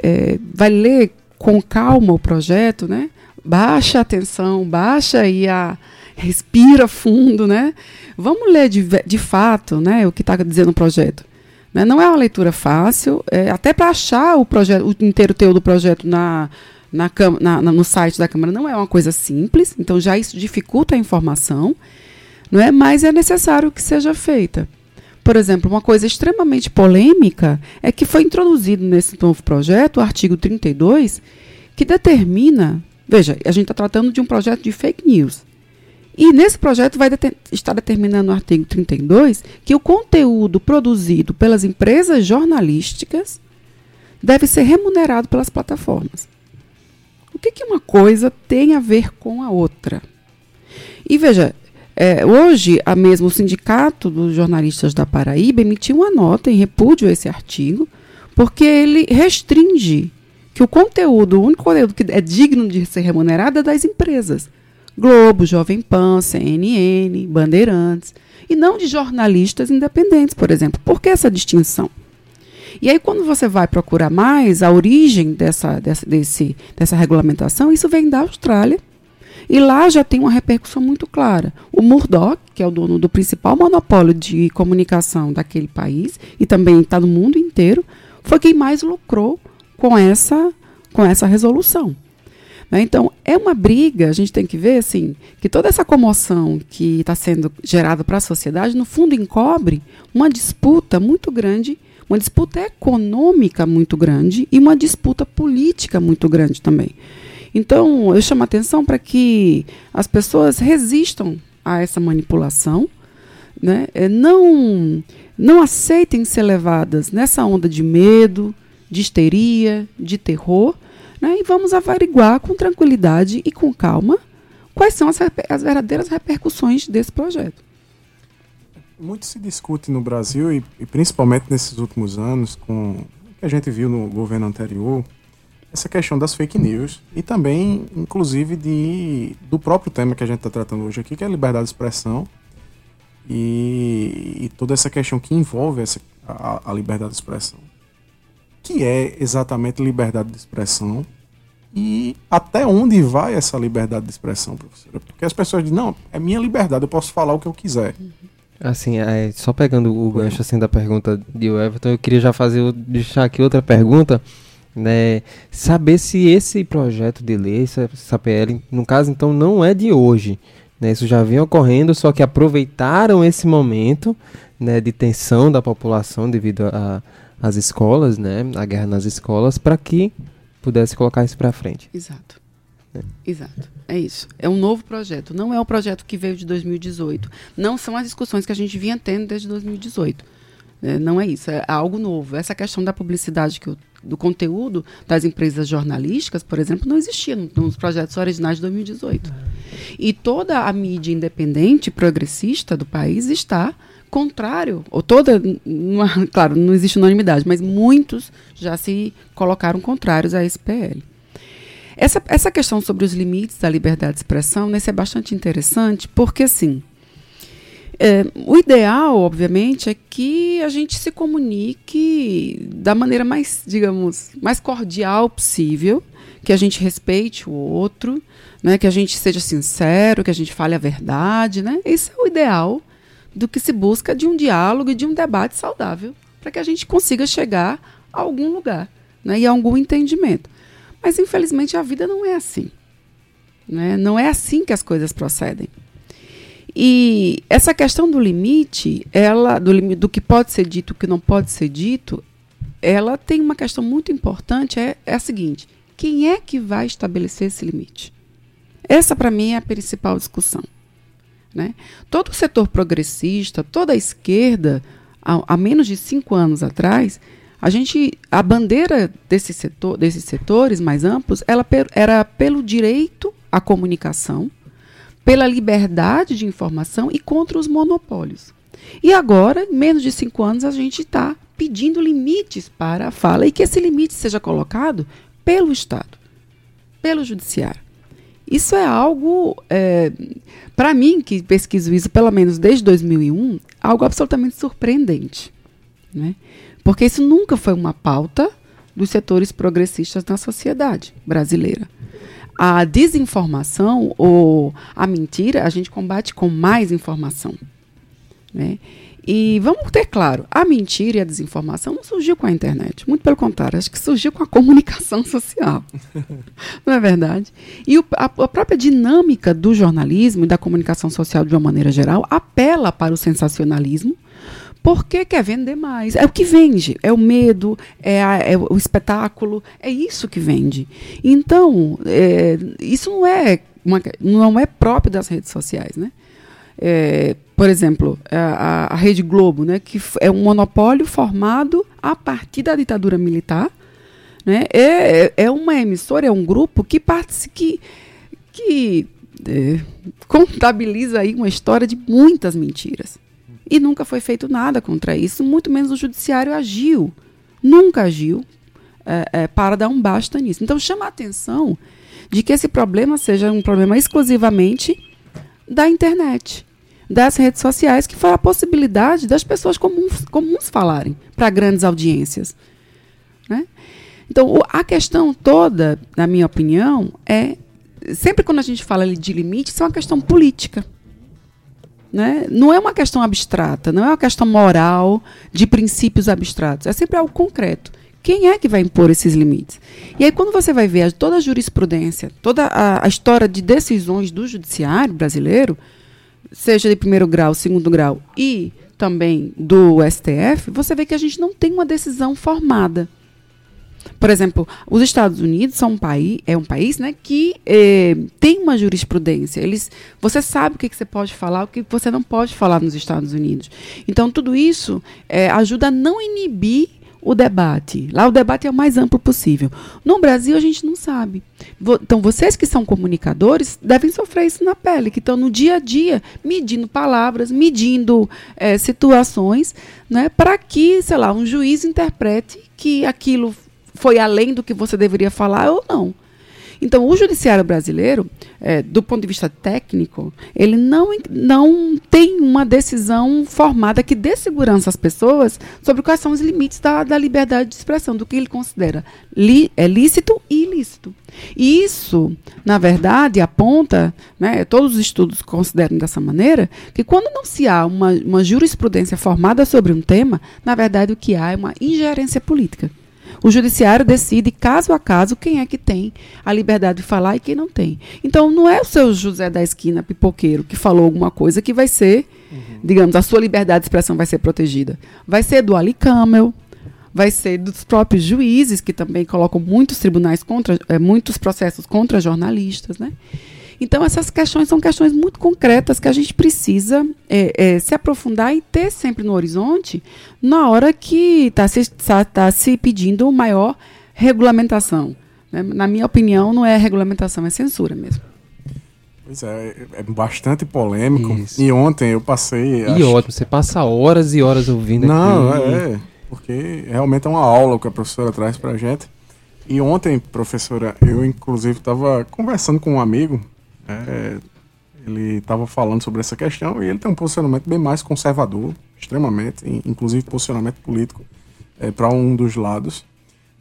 é, vai ler com calma o projeto, né? Baixa a atenção, baixa aí a respira fundo, né? Vamos ler de, de fato, né, o que está dizendo o projeto. Né? Não é uma leitura fácil, é, até para achar o projeto, o inteiro teu do projeto na, na, na, no site da Câmara não é uma coisa simples, então já isso dificulta a informação, não é? Mas é necessário que seja feita. Por exemplo, uma coisa extremamente polêmica é que foi introduzido nesse novo projeto o artigo 32, que determina. Veja, a gente está tratando de um projeto de fake news. E nesse projeto vai estar determinando no artigo 32 que o conteúdo produzido pelas empresas jornalísticas deve ser remunerado pelas plataformas. O que, que uma coisa tem a ver com a outra? E veja, é, hoje, a mesmo o Sindicato dos Jornalistas da Paraíba emitiu uma nota em repúdio a esse artigo, porque ele restringe que o conteúdo, o único conteúdo que é digno de ser remunerado é das empresas. Globo, Jovem Pan, CNN, Bandeirantes, e não de jornalistas independentes, por exemplo. Por que essa distinção? E aí, quando você vai procurar mais a origem dessa, dessa, desse, dessa regulamentação, isso vem da Austrália, e lá já tem uma repercussão muito clara. O Murdoch, que é o dono do principal monopólio de comunicação daquele país, e também está no mundo inteiro, foi quem mais lucrou com essa, com essa resolução. Né? Então, é uma briga, a gente tem que ver assim, que toda essa comoção que está sendo gerada para a sociedade, no fundo, encobre uma disputa muito grande, uma disputa econômica muito grande e uma disputa política muito grande também. Então, eu chamo a atenção para que as pessoas resistam a essa manipulação, né? É, não, não aceitem ser levadas nessa onda de medo, de histeria, de terror, né? e vamos averiguar com tranquilidade e com calma quais são as, as verdadeiras repercussões desse projeto. Muito se discute no Brasil, e, e principalmente nesses últimos anos, com o que a gente viu no governo anterior, essa questão das fake news e também, inclusive, de, do próprio tema que a gente está tratando hoje aqui, que é a liberdade de expressão e, e toda essa questão que envolve essa, a, a, liberdade de expressão. Que é exatamente liberdade de expressão e até onde vai essa liberdade de expressão, professora? Porque as pessoas dizem, não, é minha liberdade, eu posso falar o que eu quiser. Assim, é, só pegando o gancho assim, da pergunta de Everton, eu queria já fazer, deixar aqui outra pergunta né, saber se esse projeto de lei, essa, essa PL, no caso então não é de hoje, né, isso já vinha ocorrendo, só que aproveitaram esse momento né, de tensão da população devido às escolas, né, a guerra nas escolas, para que pudesse colocar isso para frente. Exato. É. Exato. É isso. É um novo projeto. Não é o projeto que veio de 2018. Não são as discussões que a gente vinha tendo desde 2018. É, não é isso. É algo novo. Essa questão da publicidade que eu, do conteúdo das empresas jornalísticas, por exemplo, não existia nos projetos originais de 2018. E toda a mídia independente progressista do país está contrário, ou toda, claro, não existe unanimidade, mas muitos já se colocaram contrários a esse PL. Essa, essa questão sobre os limites da liberdade de expressão nesse é bastante interessante, porque assim, é, o ideal, obviamente, é que a gente se comunique da maneira mais, digamos, mais cordial possível, que a gente respeite o outro, né, que a gente seja sincero, que a gente fale a verdade, né? Esse é o ideal do que se busca de um diálogo e de um debate saudável, para que a gente consiga chegar a algum lugar né, e a algum entendimento. Mas, infelizmente, a vida não é assim. Né? Não é assim que as coisas procedem. E essa questão do limite, ela do, do que pode ser dito o que não pode ser dito, ela tem uma questão muito importante, é, é a seguinte: quem é que vai estabelecer esse limite? Essa, para mim, é a principal discussão. Né? Todo o setor progressista, toda a esquerda, há, menos de cinco anos atrás, a gente, a bandeira desse setor, desses setores mais amplos, ela era pelo direito à comunicação, pela liberdade de informação e contra os monopólios. E agora, em menos de cinco anos, a gente está pedindo limites para a fala e que esse limite seja colocado pelo Estado, pelo Judiciário. Isso é algo, é, para mim, que pesquiso isso pelo menos desde 2001, algo absolutamente surpreendente. Né? Porque isso nunca foi uma pauta dos setores progressistas na sociedade brasileira. A desinformação ou a mentira a gente combate com mais informação. Né? E vamos ter claro, a mentira e a desinformação não surgiu com a internet. Muito pelo contrário, acho que surgiu com a comunicação social. não é verdade? E o, a, a, própria dinâmica do jornalismo e da comunicação social de uma maneira geral apela para o sensacionalismo. Porque quer vender mais. É o que vende. É o medo, é, a, é o espetáculo. É isso que vende. Então, é, isso não é, uma, não é próprio das redes sociais. Né? É, por exemplo, a, a, Rede Globo, né, que é um monopólio formado a partir da ditadura militar. Né, é, é uma emissora, é um grupo que, que, que é, contabiliza aí uma história de muitas mentiras. E nunca foi feito nada contra isso, muito menos o judiciário agiu. Nunca agiu é, é, para dar um basta nisso. Então chama a atenção de que esse problema seja um problema exclusivamente da internet das redes sociais, que foi a possibilidade das pessoas comuns, comuns falarem para grandes audiências. Né? Então, a questão toda, na minha opinião, é. Sempre quando a gente fala de limite, isso é uma questão política. Né? Não é uma questão abstrata, não é uma questão moral, de princípios abstratos. É sempre algo concreto. Quem é que vai impor esses limites? E aí, quando você vai ver toda a jurisprudência, toda a, a história de decisões do judiciário brasileiro, seja de primeiro grau, segundo grau e também do STF, você vê que a gente não tem uma decisão formada. Por exemplo, os Estados Unidos são um país, é um país né, que eh, tem uma jurisprudência. Eles, você sabe o que, que, você pode falar, o que você não pode falar nos Estados Unidos. Então, tudo isso eh, ajuda a não inibir o debate. Lá o debate é o mais amplo possível. No Brasil, a gente não sabe. Então, vocês que são comunicadores devem sofrer isso na pele, que estão no dia a dia medindo palavras, medindo é, situações, né, para que, sei lá, um juiz interprete que aquilo foi além do que você deveria falar ou não. Então, o judiciário brasileiro, é, do ponto de vista técnico, ele não, não tem uma decisão formada que dê segurança às pessoas sobre quais são os limites da, da liberdade de expressão, do que ele considera li, é lícito e ilícito. E isso, na verdade, aponta, né, todos os estudos consideram dessa maneira, que quando não se há uma, uma jurisprudência formada sobre um tema, na verdade o que há é uma ingerência política. O judiciário decide caso a caso quem é que tem a liberdade de falar e quem não tem. Então não é o seu José da esquina pipoqueiro que falou alguma coisa que vai ser, uhum. digamos, a sua liberdade de expressão vai ser protegida. Vai ser do Ali Camel, vai ser dos próprios juízes, que também colocam muitos tribunais contra, é, muitos processos contra jornalistas, né? Então, essas questões são questões muito concretas que a gente precisa é, é, se aprofundar e ter sempre no horizonte na hora que está se, tá, tá se pedindo maior regulamentação. Né? Na minha opinião, não é regulamentação, é censura mesmo. Pois é, é bastante polêmico. Isso. E ontem eu passei. E acho... ótimo, você passa horas e horas ouvindo Não, aqui. é, porque realmente é uma aula que a professora traz pra gente. E ontem, professora, eu inclusive estava conversando com um amigo é, ele estava falando sobre essa questão e ele tem um posicionamento bem mais conservador, extremamente, inclusive posicionamento político é, para um dos lados.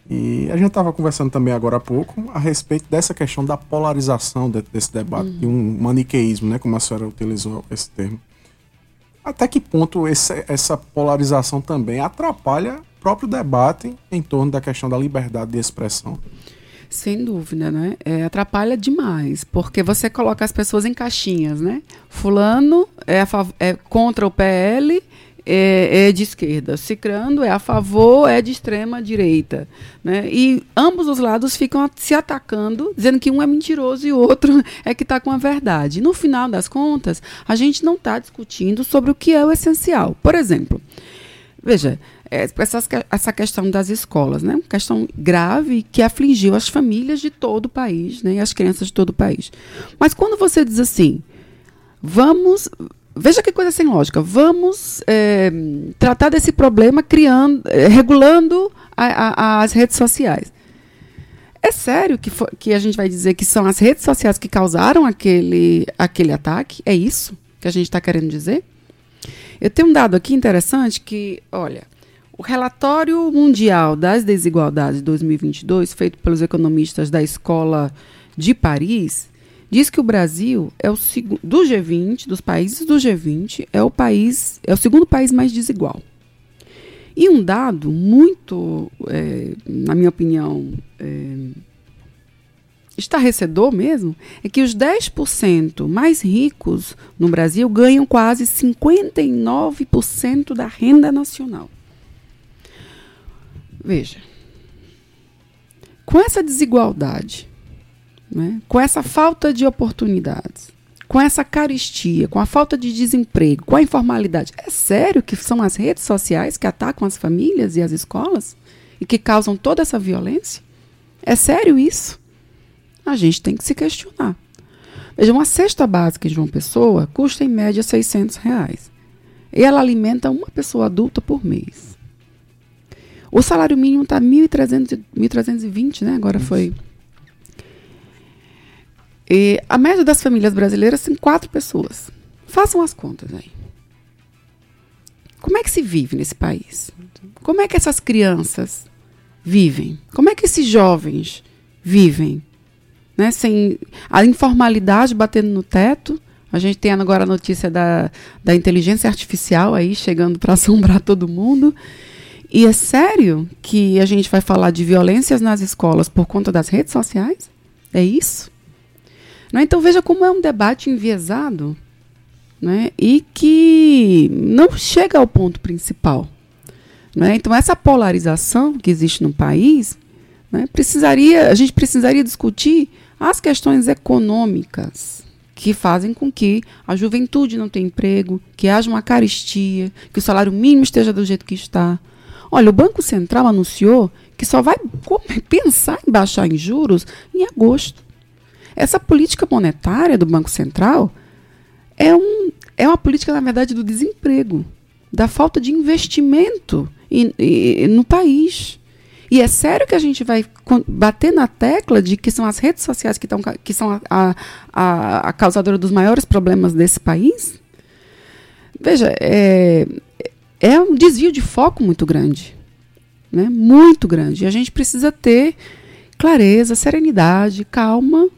E a gente estava conversando também agora há pouco a respeito dessa questão da polarização de, desse debate, uhum. e um maniqueísmo, né, como a senhora utilizou esse termo. Até que ponto esse, essa polarização também atrapalha o próprio debate em torno da questão da liberdade de expressão? Sem dúvida, né? É, atrapalha demais, porque você coloca as pessoas em caixinhas, né? Fulano é, é contra o PL, é, é, de esquerda. Cicrando é a favor, é de extrema direita. Né? E ambos os lados ficam se atacando, dizendo que um é mentiroso e o outro é que está com a verdade. No final das contas, a gente não está discutindo sobre o que é o essencial. Por exemplo, veja, é, essa, questão das escolas, né? Uma questão grave que afligiu as famílias de todo o país, né? E as crianças de todo o país. Mas quando você diz assim, vamos Veja que coisa sem lógica. Vamos é, tratar desse problema criando, é, regulando a, a, as redes sociais. É sério que, for, que a gente vai dizer que são as redes sociais que causaram aquele, aquele ataque? É isso que a gente está querendo dizer? Eu tenho um dado aqui interessante que, olha, o relatório mundial das desigualdades de 2022, feito pelos economistas da Escola de Paris, diz que o Brasil é o do G20, dos países do G20, é o país, é o segundo país mais desigual. E um dado muito, é, na minha opinião, é, estarrecedor mesmo, é que os 10% mais ricos no Brasil ganham quase 59% da renda nacional. Veja, com essa desigualdade, né, com essa falta de oportunidades, com essa caristia, com a falta de desemprego, com a informalidade, é sério que são as redes sociais que atacam as famílias e as escolas e que causam toda essa violência? É sério isso? A gente tem que se questionar. Veja, uma cesta básica de uma Pessoa custa em média 600 reais. E ela alimenta uma pessoa adulta por mês. O salário mínimo está 1.320, né? Agora foi. E a média das famílias brasileiras são quatro pessoas. Façam as contas aí. Como é que se vive nesse país? Como é que essas crianças vivem? Como é que esses jovens vivem? Né? Sem a informalidade batendo no teto. A gente tem agora a notícia da, da inteligência artificial aí chegando para assombrar todo mundo. E é sério que a gente vai falar de violências nas escolas por conta das redes sociais? É isso? Não é? Então veja como é um debate enviesado né? e que não chega ao ponto principal. Né? Então essa polarização que existe no país, né, precisaria, a gente precisaria discutir as questões econômicas que fazem com que a juventude não tenha emprego, que haja uma caristia, que o salário mínimo esteja do jeito que está, Olha, o Banco Central anunciou que só vai pensar em baixar em juros em agosto. Essa política monetária do Banco Central é, um, é uma política, na verdade, do desemprego, da falta de investimento in, in, no país. E é sério que a gente vai bater na tecla de que são as redes sociais que, tão, que são a, a, a causadora dos maiores problemas desse país? Veja, é, é um desvio de foco muito grande. Né? Muito grande. E a gente precisa ter clareza, serenidade, calma,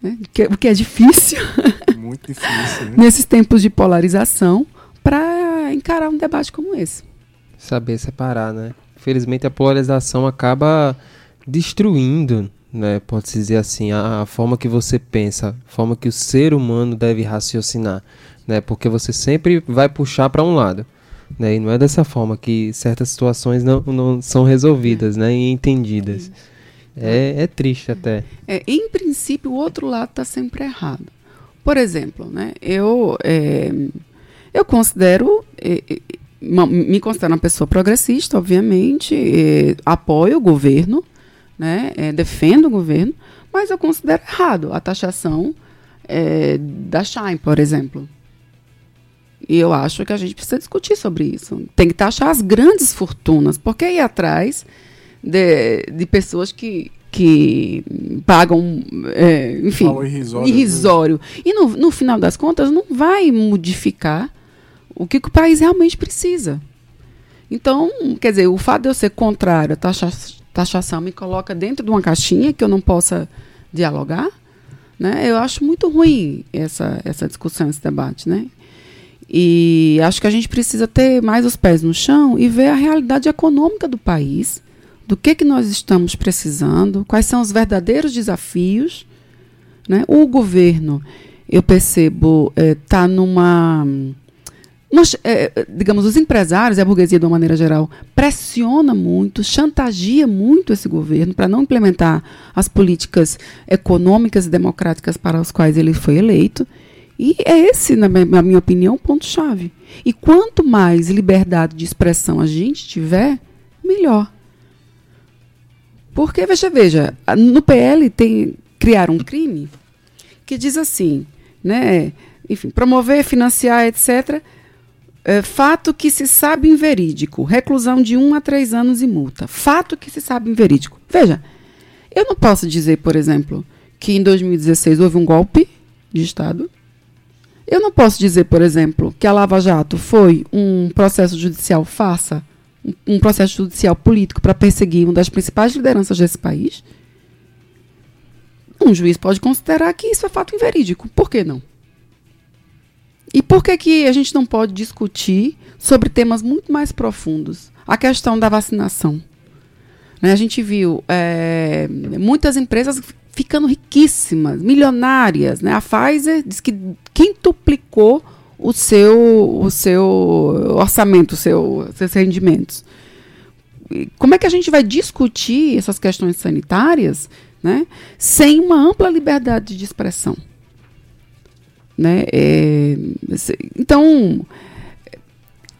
né? que, o que é difícil. Muito difícil. Né? Nesses tempos de polarização, para encarar um debate como esse. Saber separar, né? Felizmente a polarização acaba destruindo, né? Pode-se dizer assim, a, a forma que você pensa, a forma que o ser humano deve raciocinar, né? Porque você sempre vai puxar para um lado. Né? E não é dessa forma que certas situações não, não são resolvidas né? e entendidas. É, é triste até. É, em princípio, o outro lado está sempre errado. Por exemplo, né, eu, é, eu considero, é, é me considero uma pessoa progressista, obviamente, é, apoio o governo, né, é, defendo o governo, mas eu considero errado a taxação da Shine, por exemplo. E eu acho que a gente precisa discutir sobre isso. Tem que taxar as grandes fortunas, porque ir atrás de, de pessoas que, que pagam, é, enfim, irrisório. irrisório. E no, no final das contas não vai modificar o que, que o país realmente precisa. Então, quer dizer, o fato de eu ser contrário à taxa, taxação me coloca dentro de uma caixinha que eu não possa dialogar, né? Eu acho muito ruim essa, essa discussão, esse debate, né? E acho que a gente precisa ter mais os pés no chão e ver a realidade econômica do país, do que, que nós estamos precisando, quais são os verdadeiros desafios. Né? O governo, eu percebo, está eh, é, numa. Nós, é, digamos, os empresários e a burguesia, de uma maneira geral, pressiona muito, chantageia muito esse governo para não implementar as políticas econômicas e democráticas para as quais ele foi eleito. E é esse, na minha opinião, o ponto-chave. E quanto mais liberdade de expressão a gente tiver, melhor. Porque, veja, veja, no PL tem criar um crime que diz assim, né? Enfim, promover, financiar, etc. É, fato que se sabe inverídico, reclusão de um a três anos e multa. Fato que se sabe inverídico. Veja, eu não posso dizer, por exemplo, que em 2016 houve um golpe de Estado eu não posso dizer, por exemplo, que a Lava Jato foi um processo judicial farsa, um processo judicial político para perseguir uma das principais lideranças desse país. Um juiz pode considerar que isso é fato inverídico. Por que não? E por que, que a gente não pode discutir sobre temas muito mais profundos? A questão da vacinação. Né, a gente viu é, muitas empresas ficando riquíssimas, milionárias. Né? A Pfizer diz que quintuplicou o seu, o seu orçamento, o seu, seus rendimentos. Como é que a gente vai discutir essas questões sanitárias né, sem uma ampla liberdade de expressão? Né? É, então,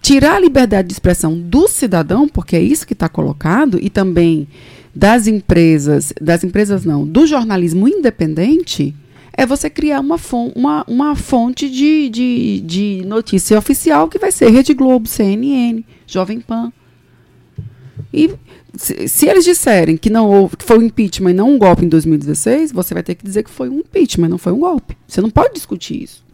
tirar a liberdade de expressão do cidadão, porque é isso que está colocado, e também das empresas, das empresas não, do jornalismo independente, é você criar uma, fonte, uma, uma fonte de, de, de notícia oficial que vai ser Rede Globo, CNN, Jovem Pan. E se, se, eles disserem que não houve, que foi um impeachment e não um golpe em 2016, você vai ter que dizer que foi um impeachment, não foi um golpe. Você não pode discutir isso.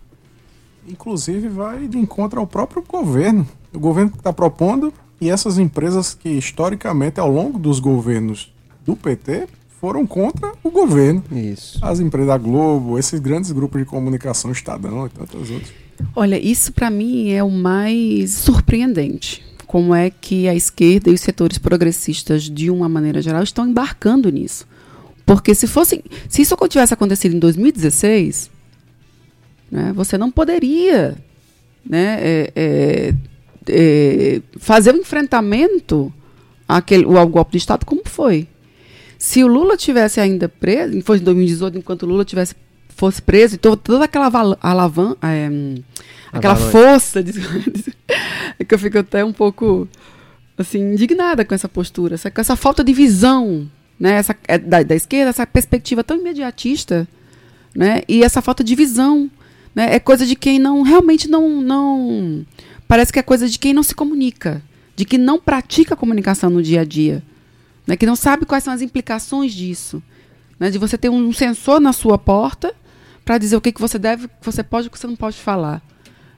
Inclusive vai de encontro ao próprio governo. O governo que está propondo e essas empresas que, historicamente, ao longo dos governos do PT, foram contra o governo. Isso. As empresas da Globo, esses grandes grupos de comunicação, Estadão e tantas outras. Olha, isso para mim é o mais surpreendente. Como é que a esquerda e os setores progressistas, de uma maneira geral, estão embarcando nisso. Porque se fosse, se isso tivesse acontecido em 2016, né, você não poderia né, é, é, é, fazer o um enfrentamento àquele, ao golpe de Estado como foi. Se o Lula tivesse ainda preso, foi em 2018, enquanto o Lula tivesse fosse preso, e toda aquela alavan, é, aquela força, é que eu fico até um pouco assim indignada com essa postura, essa, com essa falta de visão, né, essa, é, da, da esquerda, essa perspectiva tão imediatista, né, e essa falta de visão, né, é coisa de quem não realmente não não parece que é coisa de quem não se comunica, de que não pratica comunicação no dia a dia, né, que não sabe quais são as implicações disso. Né, de você ter um sensor na sua porta para dizer o que, que você deve, que você pode e o que você não pode falar.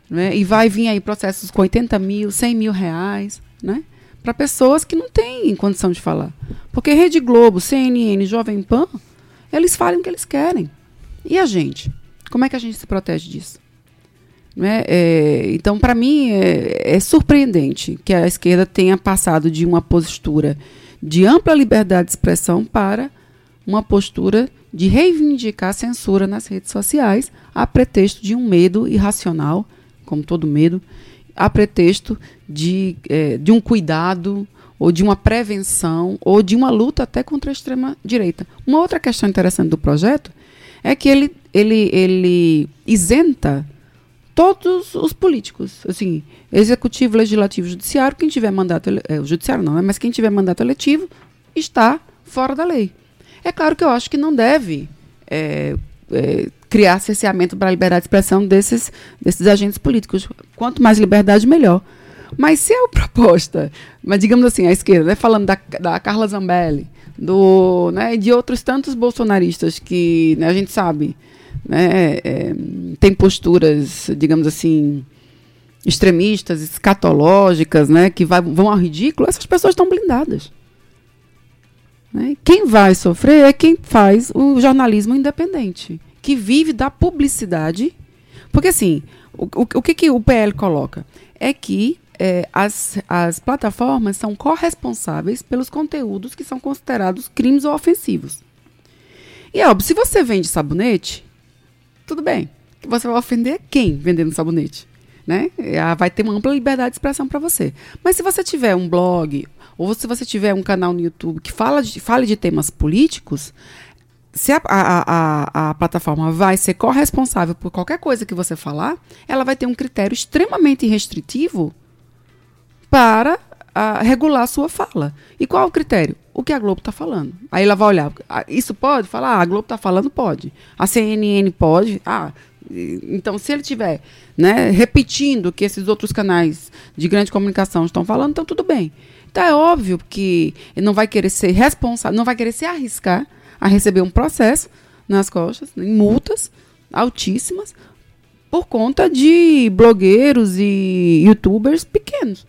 Né, e vai vir aí processos com 80 mil, 100 mil reais, né? Para pessoas que não têm condição de falar. Porque Rede Globo, CNN, Jovem Pan, eles falam o que eles querem. E a gente? Como é que a gente se protege disso? Né? É, então, para mim, é, é, surpreendente que a esquerda tenha passado de uma postura de ampla liberdade de expressão para uma postura de reivindicar censura nas redes sociais a pretexto de um medo irracional, como todo medo, a pretexto de, é, de um cuidado ou de uma prevenção ou de uma luta até contra a extrema direita. Uma outra questão interessante do projeto é que ele, ele, ele isenta todos os políticos, assim, executivo, legislativo, judiciário, quem tiver mandato, é, o judiciário não, né, mas quem tiver mandato eletivo está fora da lei. É claro que eu acho que não deve é, é, criar cerceamento para a liberdade de expressão desses, desses agentes políticos. Quanto mais liberdade, melhor. Mas se é a proposta, mas digamos assim, a esquerda, né, falando da, da Carla Zambelli, do, né, de outros tantos bolsonaristas que né, a gente sabe né, é, tem posturas, digamos assim, extremistas, escatológicas, né, que vai, vão ao ridículo, essas pessoas estão blindadas. Né? Quem vai sofrer é quem faz o jornalismo independente, que vive da publicidade. Porque, assim, o, o, o que, que o PL coloca? É que é, as, as plataformas são corresponsáveis pelos conteúdos que são considerados crimes ou ofensivos. E é óbvio, se você vende sabonete, tudo bem. Você vai ofender quem vendendo sabonete? Né? É, vai ter uma ampla liberdade de expressão para você. Mas se você tiver um blog, ou se você tiver um canal no YouTube que fala de, fale de temas políticos, se a, a, a, a, plataforma vai ser corresponsável por qualquer coisa que você falar, ela vai ter um critério extremamente restritivo para a, regular a sua fala. E qual é o critério? O que a Globo está falando. Aí ela vai olhar. Ah, isso pode? Falar, ah, a Globo está falando, pode. A CNN pode. Ah, então se ele tiver né, repetindo o que esses outros canais de grande comunicação estão falando, então tudo bem. Então é óbvio que ele não vai querer ser responsável, não vai querer se arriscar a receber um processo nas costas, em multas altíssimas, por conta de blogueiros e youtubers pequenos.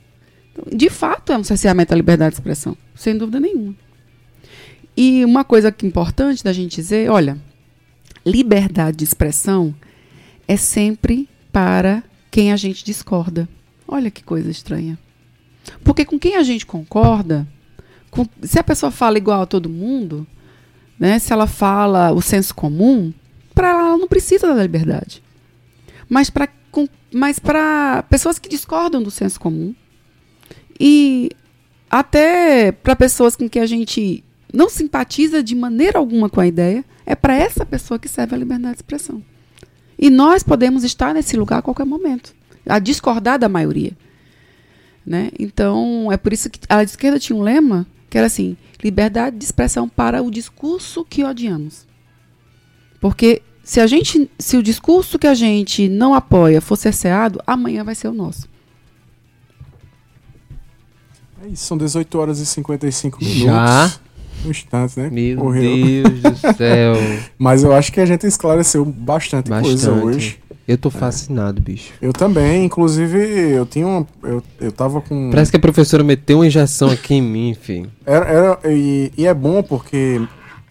De fato, é um cerceamento da liberdade de expressão, sem dúvida nenhuma. E uma coisa que é importante da gente dizer, olha, liberdade de expressão é sempre para quem a gente discorda. Olha que coisa estranha. Porque com quem a gente concorda, com, se a pessoa fala igual a todo mundo, né, se ela fala o senso comum, para ela, ela não precisa da liberdade. Mas para mas para pessoas que discordam do senso comum, e até para pessoas com que a gente não simpatiza de maneira alguma com a ideia, é para essa pessoa que serve a liberdade de expressão. E nós podemos estar nesse lugar a qualquer momento, a discordar da maioria. Né? Então, é por isso que a esquerda tinha um lema que era assim: liberdade de expressão para o discurso que odiamos. Porque se a gente, se o discurso que a gente não apoia for cerceado, amanhã vai ser o nosso. É isso, são 18 horas e 55 minutos. Já? Um instante, né? Meu Correu. Deus do céu. Mas eu acho que a gente esclareceu bastante, bastante. coisa hoje. Eu tô fascinado, é. bicho. Eu também, inclusive, eu tinha uma. Eu, eu tava com. Parece que a professora meteu uma injeção aqui em mim, enfim. Era, era, e, e é bom porque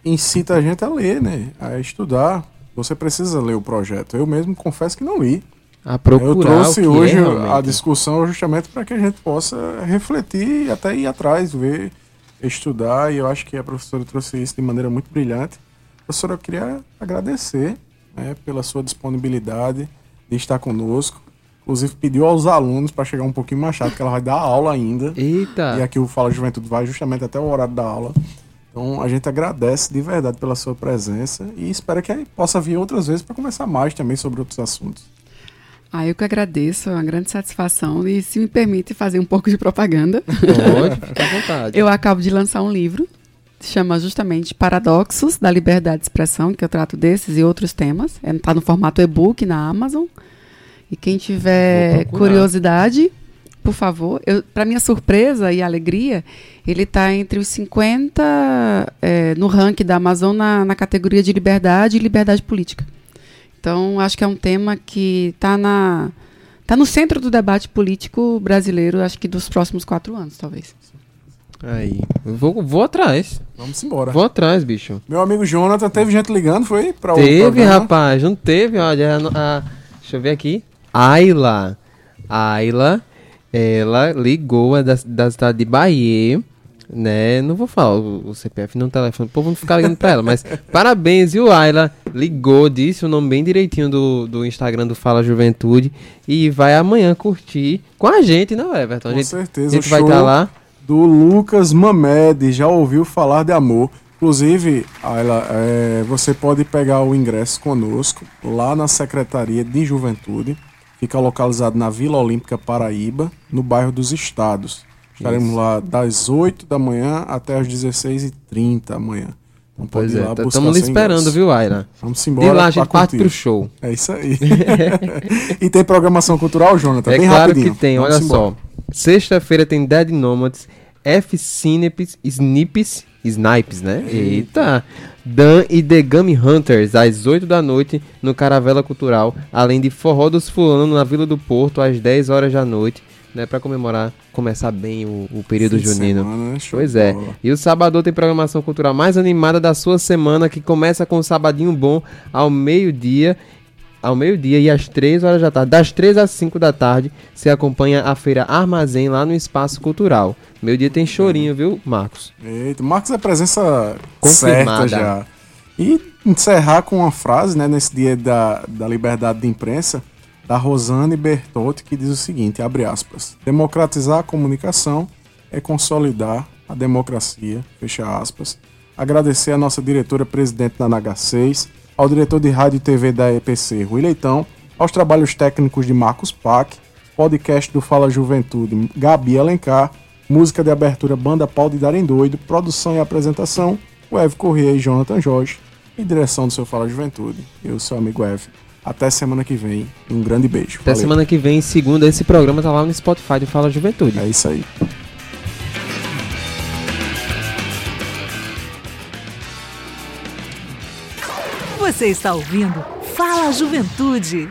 incita a gente a ler, né? A estudar. Você precisa ler o projeto. Eu mesmo confesso que não li a procurar. Eu trouxe hoje é, a discussão justamente para que a gente possa refletir e até ir atrás, ver, estudar. E eu acho que a professora trouxe isso de maneira muito brilhante. Professora, eu queria agradecer né, pela sua disponibilidade de estar conosco. Inclusive pediu aos alunos para chegar um pouquinho mais chato, que ela vai dar aula ainda. Eita! E aqui o Fala Juventude vai justamente até o horário da aula. Então a gente agradece de verdade pela sua presença e espera que possa vir outras vezes para conversar mais também sobre outros assuntos. Ah, eu que agradeço, é uma grande satisfação. E se me permite fazer um pouco de propaganda. Pode, fica à vontade. eu acabo de lançar um livro, chama justamente Paradoxos da Liberdade de Expressão, que eu trato desses e outros temas. Está é, no formato e-book na Amazon. E quem tiver curiosidade, por favor, para minha surpresa e alegria, ele está entre os 50 é, no ranking da Amazon na, na categoria de liberdade e liberdade política. Então, acho que é um tema que está na tá no centro do debate político brasileiro, acho que dos próximos quatro anos, talvez. Aí, eu vou, vou atrás. Vamos embora. Vou atrás, bicho. Meu amigo Jonathan, teve gente ligando, foi? Pra teve, rapaz, não teve, olha. A, a, deixa eu ver aqui. Ayla. Ayla, ela ligou, é da, da cidade de Bahia. Né? Não vou falar o, o CPF no telefone, o povo não ficar ligando pra ela, mas parabéns, viu, Ayla? Ligou, disse o nome bem direitinho do, do Instagram do Fala Juventude e vai amanhã curtir com a gente, não, Everton? A Com gente, certeza, a gente o vai estar lá. do Lucas Mamed. Já ouviu falar de amor? Inclusive, Ayla, é, você pode pegar o ingresso conosco lá na Secretaria de Juventude. Fica localizado na Vila Olímpica Paraíba, no bairro dos Estados. Estaremos Isso. lá das 8 da manhã até as 16h30 amanhã. Então Pois pode ir é, estamos esperando, viu, Ayla? Vamos De embora. lá a gente parte pro show. É isso aí. e tem programação cultural, Jonathan? É Bem claro rapidinho. que tem, Vamos olha embora. só. Sexta-feira tem Dead Nomads, F Cinepes, Snips, Snipes, né? Eita! Dan e The Gummy Hunters, às 8 da noite, no Caravela Cultural, além de Forró dos Fulano na Vila do Porto, às 10 horas da noite, né? Pra comemorar, começar bem o, o período Fim junino. semana, né? Pois é. bola. E o Sabadão tem programação cultural mais animada da sua semana, que começa com o Sabadinho Bom ao meio-dia. Ao meio-dia e às 3 horas da tarde. Das 3 às 5 da tarde, se acompanha a feira Armazém lá no Espaço Cultural. Meio-dia tem chorinho, viu, Marcos? Eita, Marcos é presença Confirmada. certa já. E encerrar com uma frase, né, nesse dia da, da liberdade de imprensa, da Rosane Bertotti, que diz o seguinte, abre aspas, democratizar a comunicação é consolidar a democracia, fecha aspas. Agradecer a nossa diretora-presidente da NH6, ao diretor de rádio e TV da EPC, Rui Leitão, aos trabalhos técnicos de Marcos Pac, podcast do Fala Juventude, Gabi Alencar, música de abertura Banda Pau de Darem Doido, produção e apresentação, o Ev Corrêa e Jonathan Jorge, e direção do seu Fala Juventude, eu, seu amigo Ev. Até semana que vem, um grande beijo. Até Valeu. semana que vem, segunda, esse programa tá lá no Spotify do Fala Juventude. É isso aí. Você está ouvindo Fala Juventude.